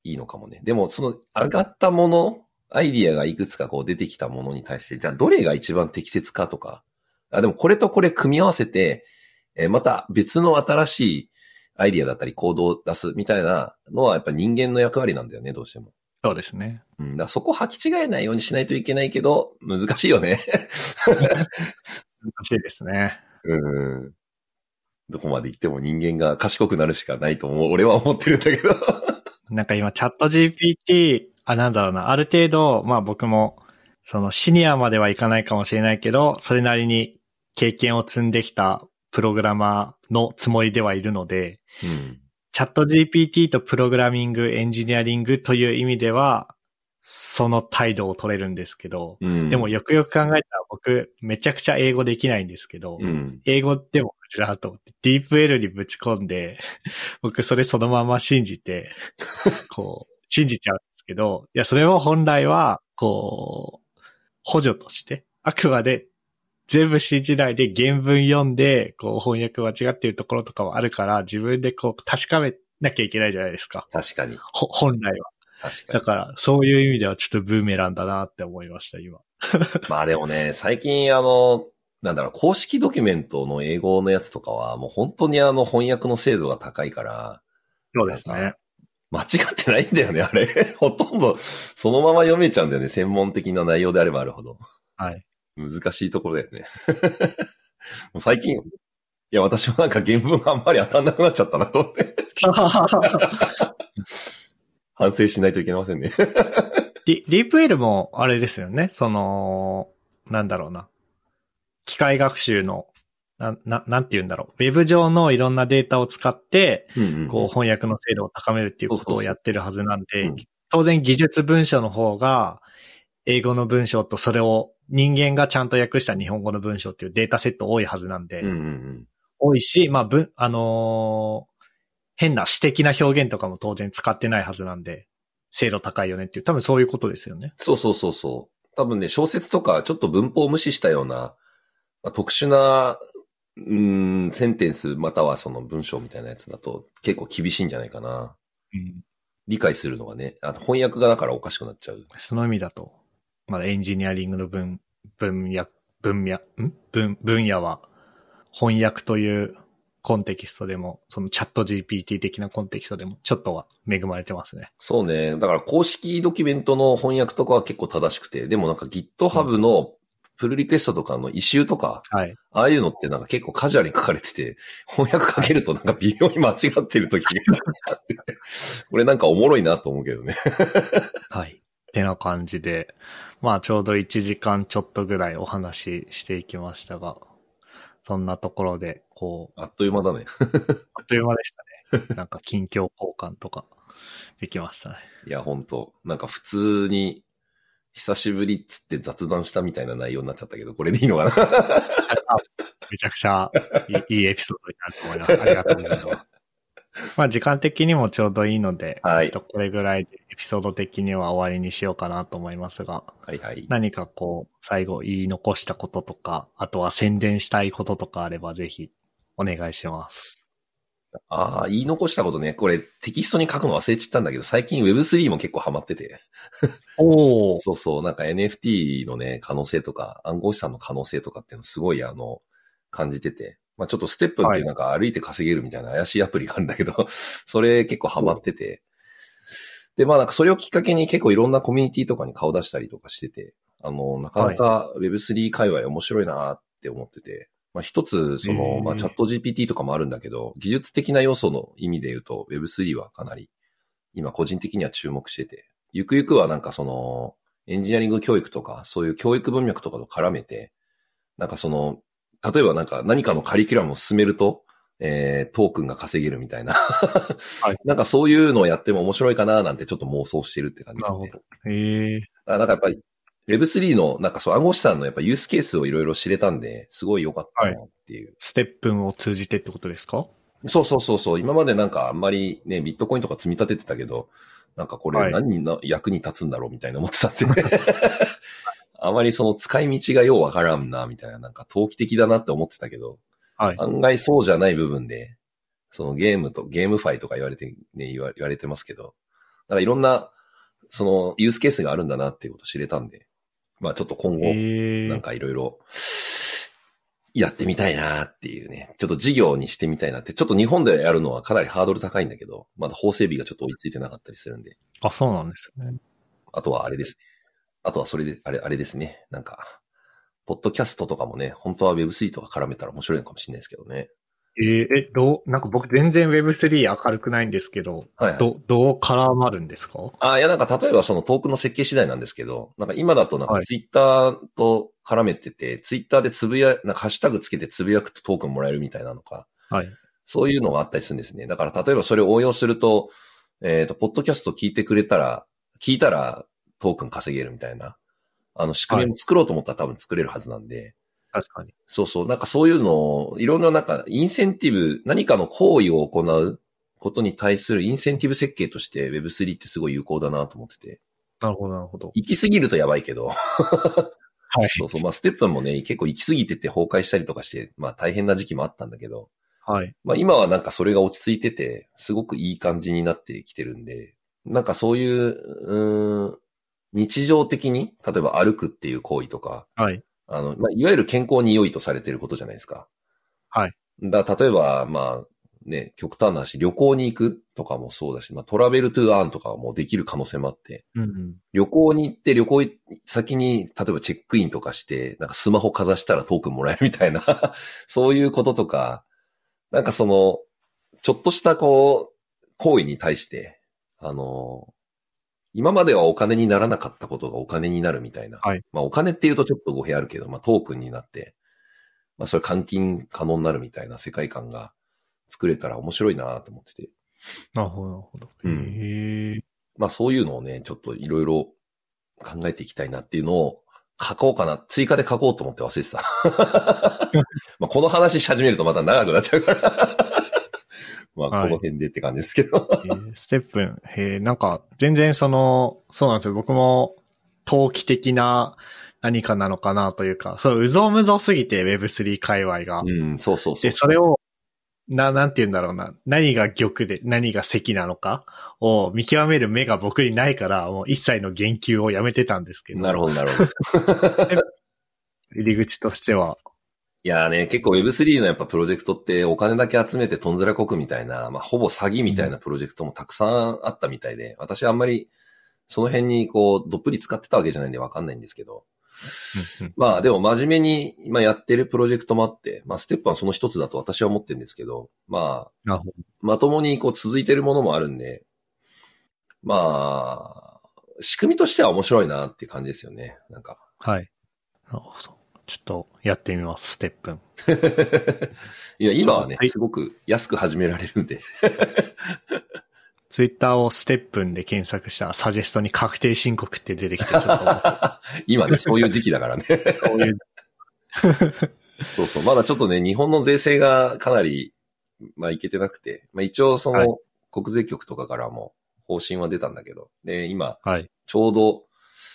いいのかもね。でもその上がったもの、アイディアがいくつかこう出てきたものに対して、じゃあどれが一番適切かとか、あ、でもこれとこれ組み合わせて、えーまた別の新しいアイディアだったり行動を出すみたいなのはやっぱ人間の役割なんだよね、どうしても。そうですね。うん、だそこ履き違えないようにしないといけないけど、難しいよね。難しいですね。うん。どこまで行っても人間が賢くなるしかないと思う。俺は思ってるんだけど。なんか今、チャット GPT、あ、なんだろうな、ある程度、まあ僕も、そのシニアまではいかないかもしれないけど、それなりに経験を積んできたプログラマーのつもりではいるので、うん。チャット GPT とプログラミング、エンジニアリングという意味では、その態度を取れるんですけど、うん。でもよくよく考えたら僕、めちゃくちゃ英語できないんですけど、うん。英語でもこちらと思って、ディープ L にぶち込んで、僕それそのまま信じて、こう、信じちゃうんですけど、いや、それを本来は、こう、補助として、あくまで全部信じないで原文読んで、こう、翻訳間違ってるところとかはあるから、自分でこう、確かめなきゃいけないじゃないですか。確かに。ほ本来は。確かに。だから、そういう意味ではちょっとブーメランだなって思いました、今。まあでもね、最近あの、なんだろう、公式ドキュメントの英語のやつとかは、もう本当にあの翻訳の精度が高いから、そうですね。間違ってないんだよね、あれ。ほとんど、そのまま読めちゃうんだよね、専門的な内容であればあるほど。はい。難しいところだよね。もう最近、いや、私もなんか原文あんまり当たんなくなっちゃったなと思って、反省しないといけませんね。ディープ L もあれですよね。その、なんだろうな。機械学習の、な、な、なんて言うんだろう。ウェブ上のいろんなデータを使って、こう翻訳の精度を高めるっていうことをやってるはずなんでうん、当然技術文書の方が、英語の文章とそれを人間がちゃんと訳した日本語の文章っていうデータセット多いはずなんで、うんうんうん。多いし、まあ、ぶ、あのー変な詩的な表現とかも当然使ってないはずなんで、精度高いよねっていう、多分そういうことですよね。そうそうそうそう。多分ね、小説とかちょっと文法を無視したような、まあ、特殊なうーん、センテンスまたはその文章みたいなやつだと結構厳しいんじゃないかな。うん。理解するのがね。あと翻訳がだからおかしくなっちゃう。その意味だと、まだエンジニアリングの分、分野、分野、ん？分、分野は、翻訳というコンテキストでも、そのチャット GPT 的なコンテキストでも、ちょっとは恵まれてますね。そうね。だから公式ドキュメントの翻訳とかは結構正しくて、でもなんか GitHub のプルリクエストとかのイシューとか、はい。ああいうのってなんか結構カジュアルに書かれてて、翻訳かけるとなんか微妙に間違ってる時があって、これなんかおもろいなと思うけどね。はい。ってな感じで、まあちょうど1時間ちょっとぐらいお話ししていきましたが、そんなところで、こう、あっという間だね。あっという間でしたね。なんか近況交換とか、できましたね。いや、ほんと。なんか普通に、久しぶりっつって雑談したみたいな内容になっちゃったけど、これでいいのかな？めちゃくちゃいいいいエピソードになると思います。ありがとうございます。まあ時間的にもちょうどいいので、はいえっとこれぐらいでエピソード的には終わりにしようかなと思いますが、はいはい。何かこう、最後言い残したこととか、あとは宣伝したいこととかあればぜひお願いします。ああ、言い残したことね。これテキストに書くの忘れちゃったんだけど、最近 Web3 も結構ハマってて。おー。そうそう、なんか NFT のね、可能性とか、暗号資産の可能性とかっていうのすごいあの、感じてて。まあちょっとステップンっていうなんか歩いて稼げるみたいな怪しいアプリがあるんだけど、それ結構ハマってて。で、まあなんかそれをきっかけに結構いろんなコミュニティとかに顔出したりとかしてて、あの、なかなか Web3 界隈面白いなって思ってて、まあ一つ、そへの、ーまあチャット GPT とかもあるんだけど、技術的な要素の意味で言うと Web3 はかなり今個人的には注目してて、ゆくゆくはなんかその、エンジニアリング教育とか、そういう教育文脈とかと絡めて、なんかその、例えばなんか何かのカリキュラムを進めると、えー、トークンが稼げるみたいな。い なんかそういうのをやっても面白いかななんてちょっと妄想してるって感じですね。へえ。あなんかやっぱり Web3 のなんかそう暗号資産のやっぱユースケースをいろいろ知れたんで、すごい良かったなっていう。ステップンを通じてってことですか？そうそうそうそう。今までなんかあんまりね、ビットコインとか積み立ててたけど、なんかこれはい何にな、役に立つんだろうみたいな思ってたんで。あまりその使い道がようわからんな、みたいな、なんか投機的だなって思ってたけど、はい。案外そうじゃない部分で、そのゲームと、ゲームファイとか言われて、ね、言わ言われてますけど、なんかいろんな、そのユースケースがあるんだなっていうことを知れたんで、まあちょっと今後。なんかいろいろ、やってみたいなっていうね。ちょっと事業にしてみたいなって。ちょっと日本でやるのはかなりハードル高いんだけど、まだ法整備がちょっと追いついてなかったりするんで。あ、そうなんですね。あとはあれです。あとはそれで、あれ、あれですね。なんか、ポッドキャストとかもね、本当は Web3 とか絡めたら面白いのかもしれないですけどね。えーえ、どう、なんか僕全然 Web3 明るくないんですけど、はい、はい。ど、どう絡まるんですか？あ、いや、なんか例えばそのトークンの設計次第なんですけど、なんか今だとなんかはいツイッターと絡めてて、ツイッターでつぶや、なんかハッシュタグつけてつぶやくとトークンもらえるみたいなのか、はい。そういうのがあったりするんですね。だから例えばそれを応用すると、えっ、と、ポッドキャスト聞いてくれたら、聞いたらトークン稼げるみたいな、あの仕組みも作ろうと思ったら多分作れるはずなんで、確かに。そうそう、なんかそういうのを、いろんななんか、インセンティブ、何かの行為を行うことに対するインセンティブ設計として Web3 ってすごい有効だなと思ってて。なるほど、なるほど。行き過ぎるとやばいけど、はい。そうそう、まあステップもね、結構行き過ぎてて崩壊したりとかして、まあ大変な時期もあったんだけど、はい。まあ今はなんかそれが落ち着いてて、すごくいい感じになってきてるんで、なんかそういう、うーん、日常的に、例えば歩くっていう行為とか、はい。あの、まあ、いわゆる健康に良いとされていることじゃないですか。はい。だ例えば、まあ、ね、極端な話、旅行に行くとかもそうだし、まあ、トラベルトゥーアーンとかもできる可能性もあって、うんうん。旅行に行って旅行先に、例えばチェックインとかして、なんかスマホかざしたらトークンもらえるみたいな、そういうこととか、なんかその、ちょっとしたこう、行為に対して、あの、今まではお金にならなかったことがお金になるみたいな。はいまあお金って言うとちょっと語弊あるけど、まあトークンになって、まあそれ換金可能になるみたいな世界観が作れたら面白いなと思ってて。なるほど、なるほど。うん。まあそういうのをね、ちょっといろいろ考えていきたいなっていうのを書こうかな。追加で書こうと思って忘れてた。まあこの話し始めるとまた長くなっちゃうから。まあこはいの辺でって感じですけど。えーステップン、へえ、なんか、全然その、そうなんですよ。僕も、投機的な、何かなのかなというか、そう、うぞうむぞすぎて Web3 界隈が。うん、そうそうそうで、。それを、な、なんて言うんだろうな。何が玉で、何が石なのかを見極める目が僕にないから、もう一切の言及をやめてたんですけど。なるほど、なるほど。入り口としては。いやーね、結構 Web3 のやっぱプロジェクトってお金だけ集めてとんずらこくみたいな、まあほぼ詐欺みたいなプロジェクトもたくさんあったみたいで、私あんまりその辺にこうどっぷり使ってたわけじゃないんでわかんないんですけど、まあでも真面目に今やってるプロジェクトもあって、まあステップはその一つだと私は思ってるんですけど、まあ。まともにこう続いてるものもあるんで、まあ、仕組みとしては面白いなっていう感じですよね。なんか。はい。なるほど。ちょっとやってみます、ステップン。いや、今はねは、いすごく安く始められるんで。ツイッターをステップンで検索したらサジェストに確定申告って出てきて、ちょっと 今ね、そういう時期だからね。こういう、そうそう。まだちょっとね、日本の税制がかなり、まあ、いけてなくて、まあ、一応そはいの、国税局とかからも方針は出たんだけど、で、今、はい。ちょうど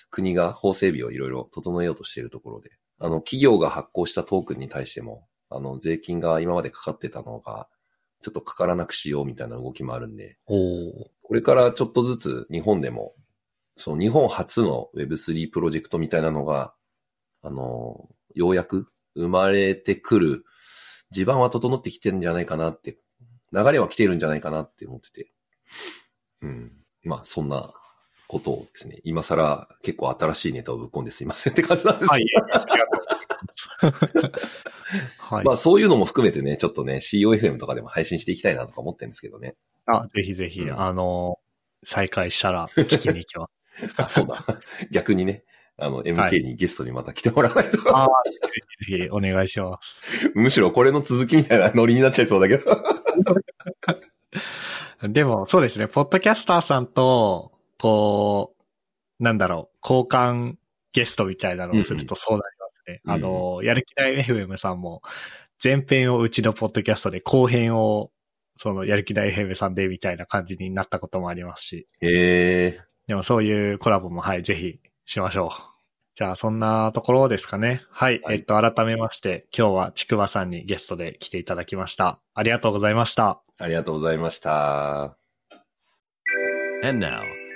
国が法整備をいろいろ整えようとしているところで、あの、企業が発行したトークンに対しても、あの、税金が今までかかってたのが、ちょっとかからなくしようみたいな動きもあるんで、これからちょっとずつ日本でも、その日本初の Web3 プロジェクトみたいなのが、あの、ようやく生まれてくる地盤は整ってきてるんじゃないかなって、流れは来てるんじゃないかなって思ってて。うん。まあ、そんなことをですね、今更結構新しいネタをぶっ込んですいませんって感じなんですけど、はい。まあそういうのも含めてね、ちょっとね、COFM とかでも配信していきたいなとか思ってるんですけどね。あ、ぜひぜひ、うんあの、再開したら 聞きに行きます。あ、そうだ。逆にね、あの、は MK にゲストにまた来てもらわないと。ああ、ぜひぜひお願いします。むしろこれの続きみたいなノリになっちゃいそうだけど。でも、そうですね、ポッドキャスターさんと、こう、なんだろう、交換ゲストみたいなのをするとそうなりますね。うんうんあの、やる気ない FM さんも、前編をうちのポッドキャストで、後編を、その、やる気ない FM さんでみたいな感じになったこともありますし、へえ。でもそういうコラボも、はい、ぜひしましょう。じゃあ、そんなところですかね。はい。はいえっと、改めまして、今日はちくわさんにゲストで来ていただきました。ありがとうございました。ありがとうございました。